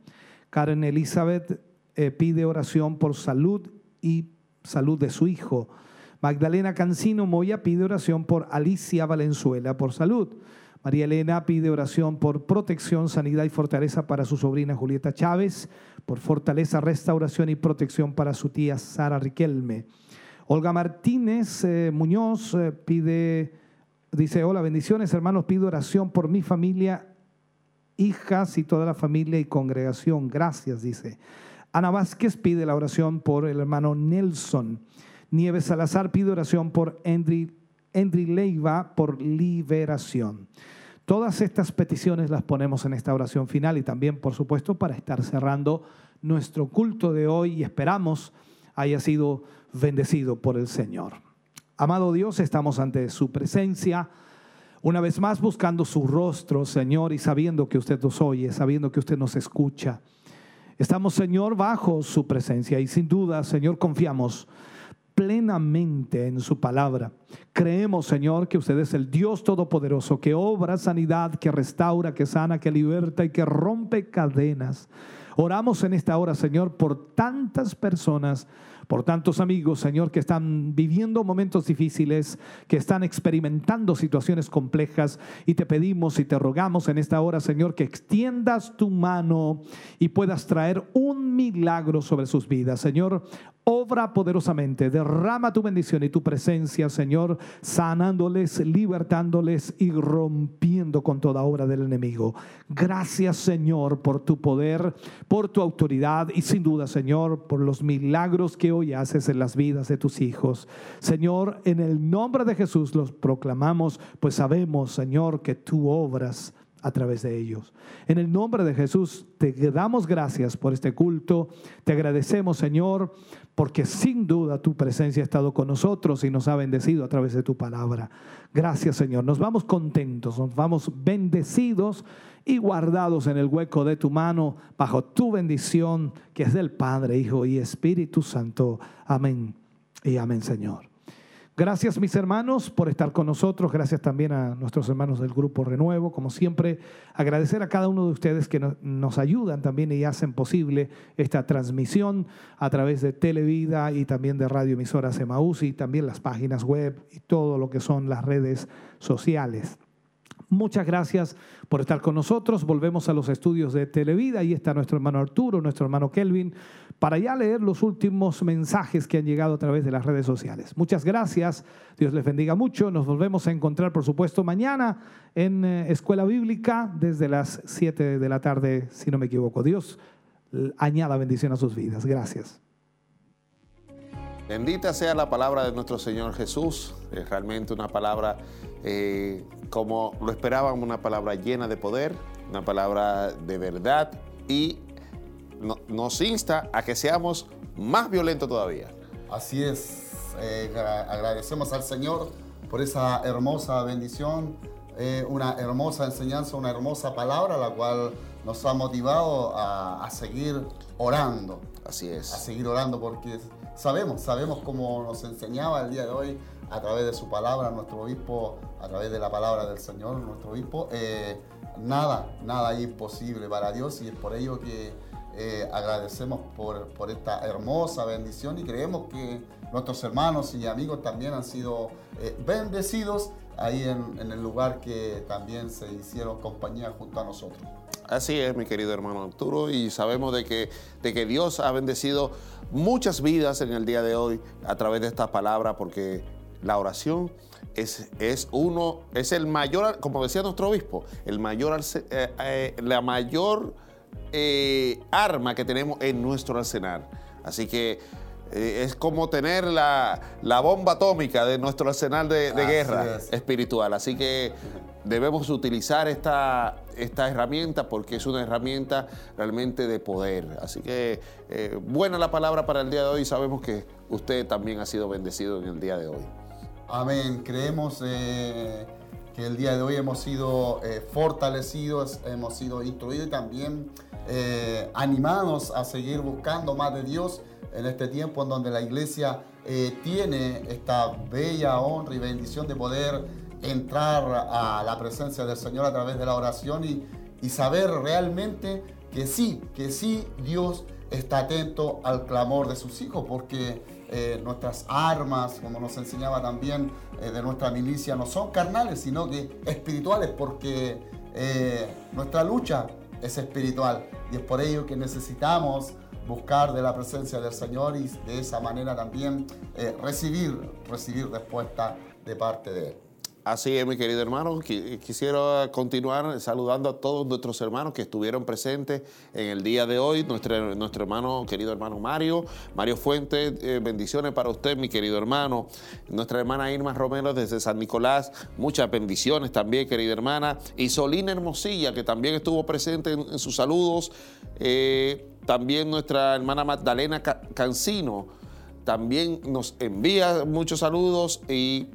Karen Elizabeth pide oración por salud y salud de su hijo. Magdalena Cancino Moya pide oración por Alicia Valenzuela por salud. María Elena pide oración por protección, sanidad y fortaleza para su sobrina Julieta Chávez, por fortaleza, restauración y protección para su tía Sara Riquelme. Olga Martínez eh, Muñoz eh, pide, dice, hola, bendiciones hermanos, pido oración por mi familia, hijas y toda la familia y congregación. Gracias, dice. Ana Vázquez pide la oración por el hermano Nelson. Nieves Salazar pide oración por Endri, Endri Leiva por liberación. Todas estas peticiones las ponemos en esta oración final y también, por supuesto, para estar cerrando nuestro culto de hoy y esperamos haya sido bendecido por el Señor. Amado Dios, estamos ante su presencia. Una vez más buscando su rostro, Señor, y sabiendo que usted nos oye, sabiendo que usted nos escucha. Estamos, Señor, bajo su presencia y sin duda, Señor, confiamos plenamente en su palabra. Creemos, Señor, que usted es el Dios Todopoderoso, que obra sanidad, que restaura, que sana, que liberta y que rompe cadenas. Oramos en esta hora, Señor, por tantas personas, por tantos amigos, Señor, que están viviendo momentos difíciles, que están experimentando situaciones complejas y te pedimos y te rogamos en esta hora, Señor, que extiendas tu mano y puedas traer un milagro sobre sus vidas. Señor, obra poderosamente, derrama tu bendición y tu presencia, Señor, sanándoles, libertándoles y rompiendo con toda obra del enemigo. Gracias, Señor, por tu poder, por tu autoridad y sin duda, Señor, por los milagros que hoy haces en las vidas de tus hijos. Señor, en el nombre de Jesús los proclamamos, pues sabemos, Señor, que tú obras a través de ellos. En el nombre de Jesús te damos gracias por este culto. Te agradecemos, Señor, porque sin duda tu presencia ha estado con nosotros y nos ha bendecido a través de tu palabra. Gracias, Señor. Nos vamos contentos, nos vamos bendecidos y guardados en el hueco de tu mano, bajo tu bendición, que es del Padre, Hijo y Espíritu Santo. Amén y amén, Señor. Gracias mis hermanos por estar con nosotros, gracias también a nuestros hermanos del Grupo Renuevo, como siempre, agradecer a cada uno de ustedes que no- nos ayudan también y hacen posible esta transmisión a través de Televida y también de Radio Emisoras Emaús y también las páginas web y todo lo que son las redes sociales. Muchas gracias por estar con nosotros. Volvemos a los estudios de Televida. Ahí está nuestro hermano Arturo, nuestro hermano Kelvin, para ya leer los últimos mensajes que han llegado a través de las redes sociales. Muchas gracias. Dios les bendiga mucho. Nos volvemos a encontrar, por supuesto, mañana en eh, Escuela Bíblica desde las 7 de la tarde, si no me equivoco. Dios añada bendición a sus vidas. Gracias. Bendita sea la palabra de nuestro Señor Jesús, es realmente una palabra eh, como lo esperábamos, una palabra llena de poder, una palabra de verdad. Y no- nos insta a que seamos más violentos todavía. Así es, eh, gra- agradecemos al Señor por esa hermosa bendición, eh, una hermosa enseñanza, una hermosa palabra, la cual nos ha motivado a, a seguir orando, Así a es. seguir orando porque sabemos, sabemos cómo nos enseñaba el día de hoy a través de su palabra, nuestro obispo, a través de la palabra del Señor, nuestro obispo, eh, nada, nada es imposible para Dios y es por ello que eh, agradecemos por, por esta hermosa bendición y creemos que nuestros hermanos y amigos también han sido eh, bendecidos ahí en, el lugar que también se hicieron compañía junto a nosotros. Así es, mi querido hermano Arturo, y sabemos de que, de que Dios ha bendecido muchas vidas en el día de hoy a través de esta palabra, porque la oración es, es uno, es el mayor, como decía nuestro obispo, el mayor, eh, eh, la mayor eh, arma que tenemos en nuestro arsenal. Así que eh, es como tener la, la bomba atómica de nuestro arsenal de, guerra es. espiritual. Así que debemos utilizar esta, esta herramienta porque es una herramienta realmente de poder. Así que eh, buena la palabra para el día de hoy. Sabemos que usted también ha sido bendecido en el día de hoy. Amén. Creemos eh, que el día de hoy hemos sido eh, fortalecidos, hemos sido instruidos y también animados a seguir buscando más de Dios en este tiempo en donde la iglesia eh, tiene esta bella honra y bendición de poder entrar a la presencia del Señor a través de la oración y, y saber realmente que sí, que sí Dios está atento al clamor de sus hijos, porque eh, nuestras armas, como nos enseñaba también eh, de nuestra milicia, no son carnales, sino que espirituales, porque nuestra lucha es espiritual. Y es por ello que necesitamos buscar de la presencia del Señor y de esa manera también eh, recibir, recibir respuesta de parte de Él. Así es, mi querido hermano. Qui- Quisiera continuar saludando a todos nuestros hermanos que estuvieron presentes en el día de hoy. Nuestro, nuestro hermano, querido hermano Mario, Mario Fuentes, eh, bendiciones para usted, mi querido hermano. Nuestra hermana Irma Romero desde San Nicolás, muchas bendiciones también, querida hermana. Y Solina Hermosilla, que también estuvo presente en, en sus saludos. Eh, también nuestra hermana Magdalena Ca- Cancino también nos envía muchos saludos y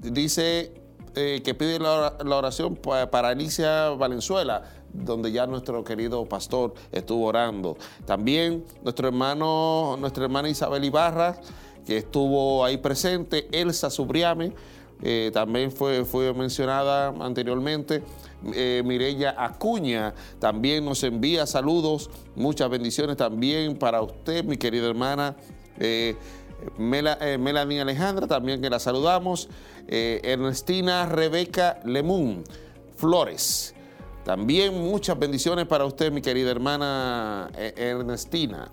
dice eh, que pide la, oración pa- para Alicia Valenzuela, donde ya nuestro querido pastor estuvo orando. También nuestro hermano, nuestra hermana Isabel Ibarra, que estuvo ahí presente, Elsa Subriame, eh, también fue, fue mencionada anteriormente. Eh, Mireya Acuña también nos envía saludos, muchas bendiciones también para usted, mi querida hermana. Eh, Mela- eh, Melanie Alejandra, también que la saludamos. Eh, Ernestina Rebeca Lemun Flores. También muchas bendiciones para usted, mi querida hermana Ernestina.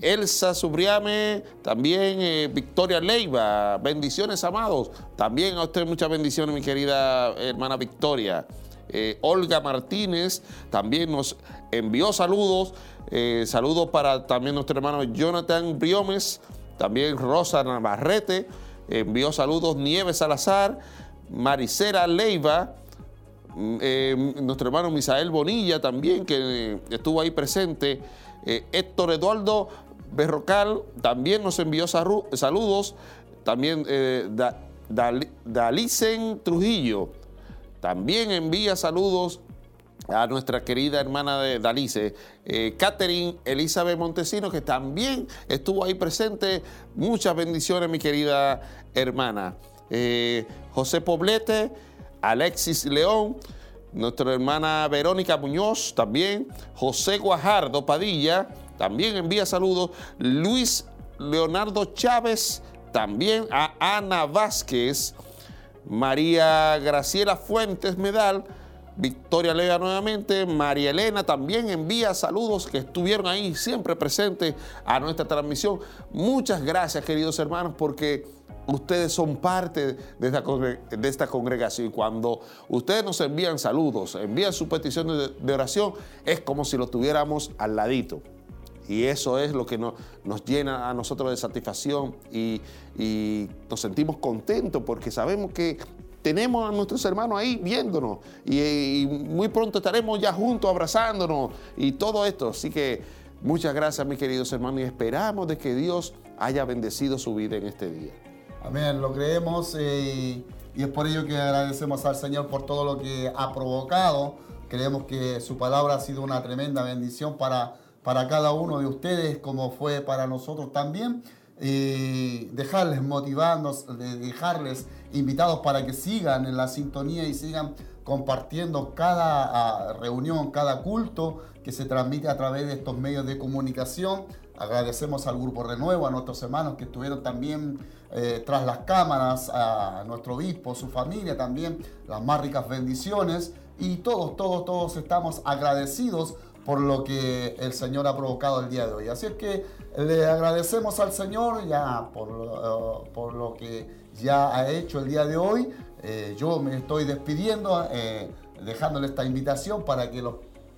Elsa Subriame, también Victoria Leiva, bendiciones amados. También a usted muchas bendiciones, mi querida hermana Victoria. Eh, Olga Martínez también nos envió saludos. Eh, saludos para también nuestro hermano Jonathan Briomes, también Rosa Navarrete, envió saludos Nieves Salazar, Maricela Leiva, Mm, eh, nuestro hermano Misael Bonilla también, que estuvo ahí presente. Héctor Eduardo Berrocal también nos envió saludos. También eh, Da- Dali- Dalicen Trujillo también envía saludos a nuestra querida hermana de Dalice, eh, Catherine Elizabeth Montesino, que también estuvo ahí presente. Muchas bendiciones, mi querida hermana. Eh, José Poblete, Alexis León, nuestra hermana Verónica Muñoz también, José Guajardo Padilla, también envía saludos, Luis Leonardo Chávez, también a Ana Vázquez, María Graciela Fuentes Medal, Victoria Lega nuevamente, María Elena también envía saludos que estuvieron ahí siempre presentes a nuestra transmisión. Muchas gracias queridos hermanos porque ustedes son parte de esta, congregación y cuando ustedes nos envían saludos, envían sus peticiones de, de oración, es como si lo tuviéramos al ladito. Y eso es lo que nos, llena a nosotros de satisfacción y, nos sentimos contentos porque sabemos que tenemos a nuestros hermanos ahí viéndonos y, y muy pronto estaremos ya juntos abrazándonos y todo esto. Así que muchas gracias mis queridos hermanos y esperamos de que Dios haya bendecido su vida en este día. Amén, lo creemos eh, y es por ello que agradecemos al Señor por todo lo que ha provocado. Creemos que su palabra ha sido una tremenda bendición para, para cada uno de ustedes, como fue para nosotros también. Y dejarles motivados, de- dejarles invitados para que sigan en la sintonía y sigan compartiendo cada ah, reunión, cada culto que se transmite a través de estos medios de comunicación. Agradecemos al Grupo Renuevo, a nuestros hermanos que estuvieron también eh, tras las cámaras, a nuestro obispo, su familia también, las más ricas bendiciones. Y todos, todos, todos estamos agradecidos por lo que el Señor ha provocado el día de hoy. Así es que le agradecemos al Señor ya por, lo- por lo que ya ha hecho el día de hoy. Eh, yo me estoy despidiendo, eh, dejándole esta invitación para que los,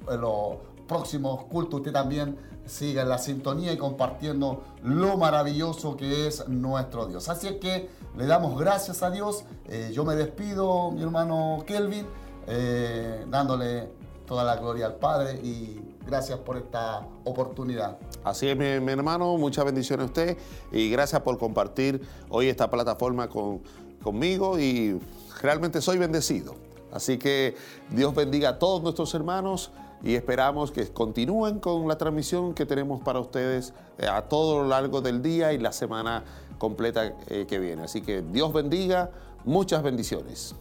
los próximos cultos usted también siga en la sintonía y compartiendo lo maravilloso que es nuestro Dios. Así es que le damos gracias a Dios. Eh, yo me despido, mi hermano Kelvin, eh, dándole toda la gloria al Padre y gracias por esta oportunidad. Así es, mi, hermano, muchas bendiciones a usted y gracias por compartir hoy esta plataforma con, conmigo y realmente soy bendecido. Así que Dios bendiga a todos nuestros hermanos y esperamos que continúen con la transmisión que tenemos para ustedes eh, a todo lo largo del día y la semana completa eh, que viene. Así que Dios bendiga, muchas bendiciones.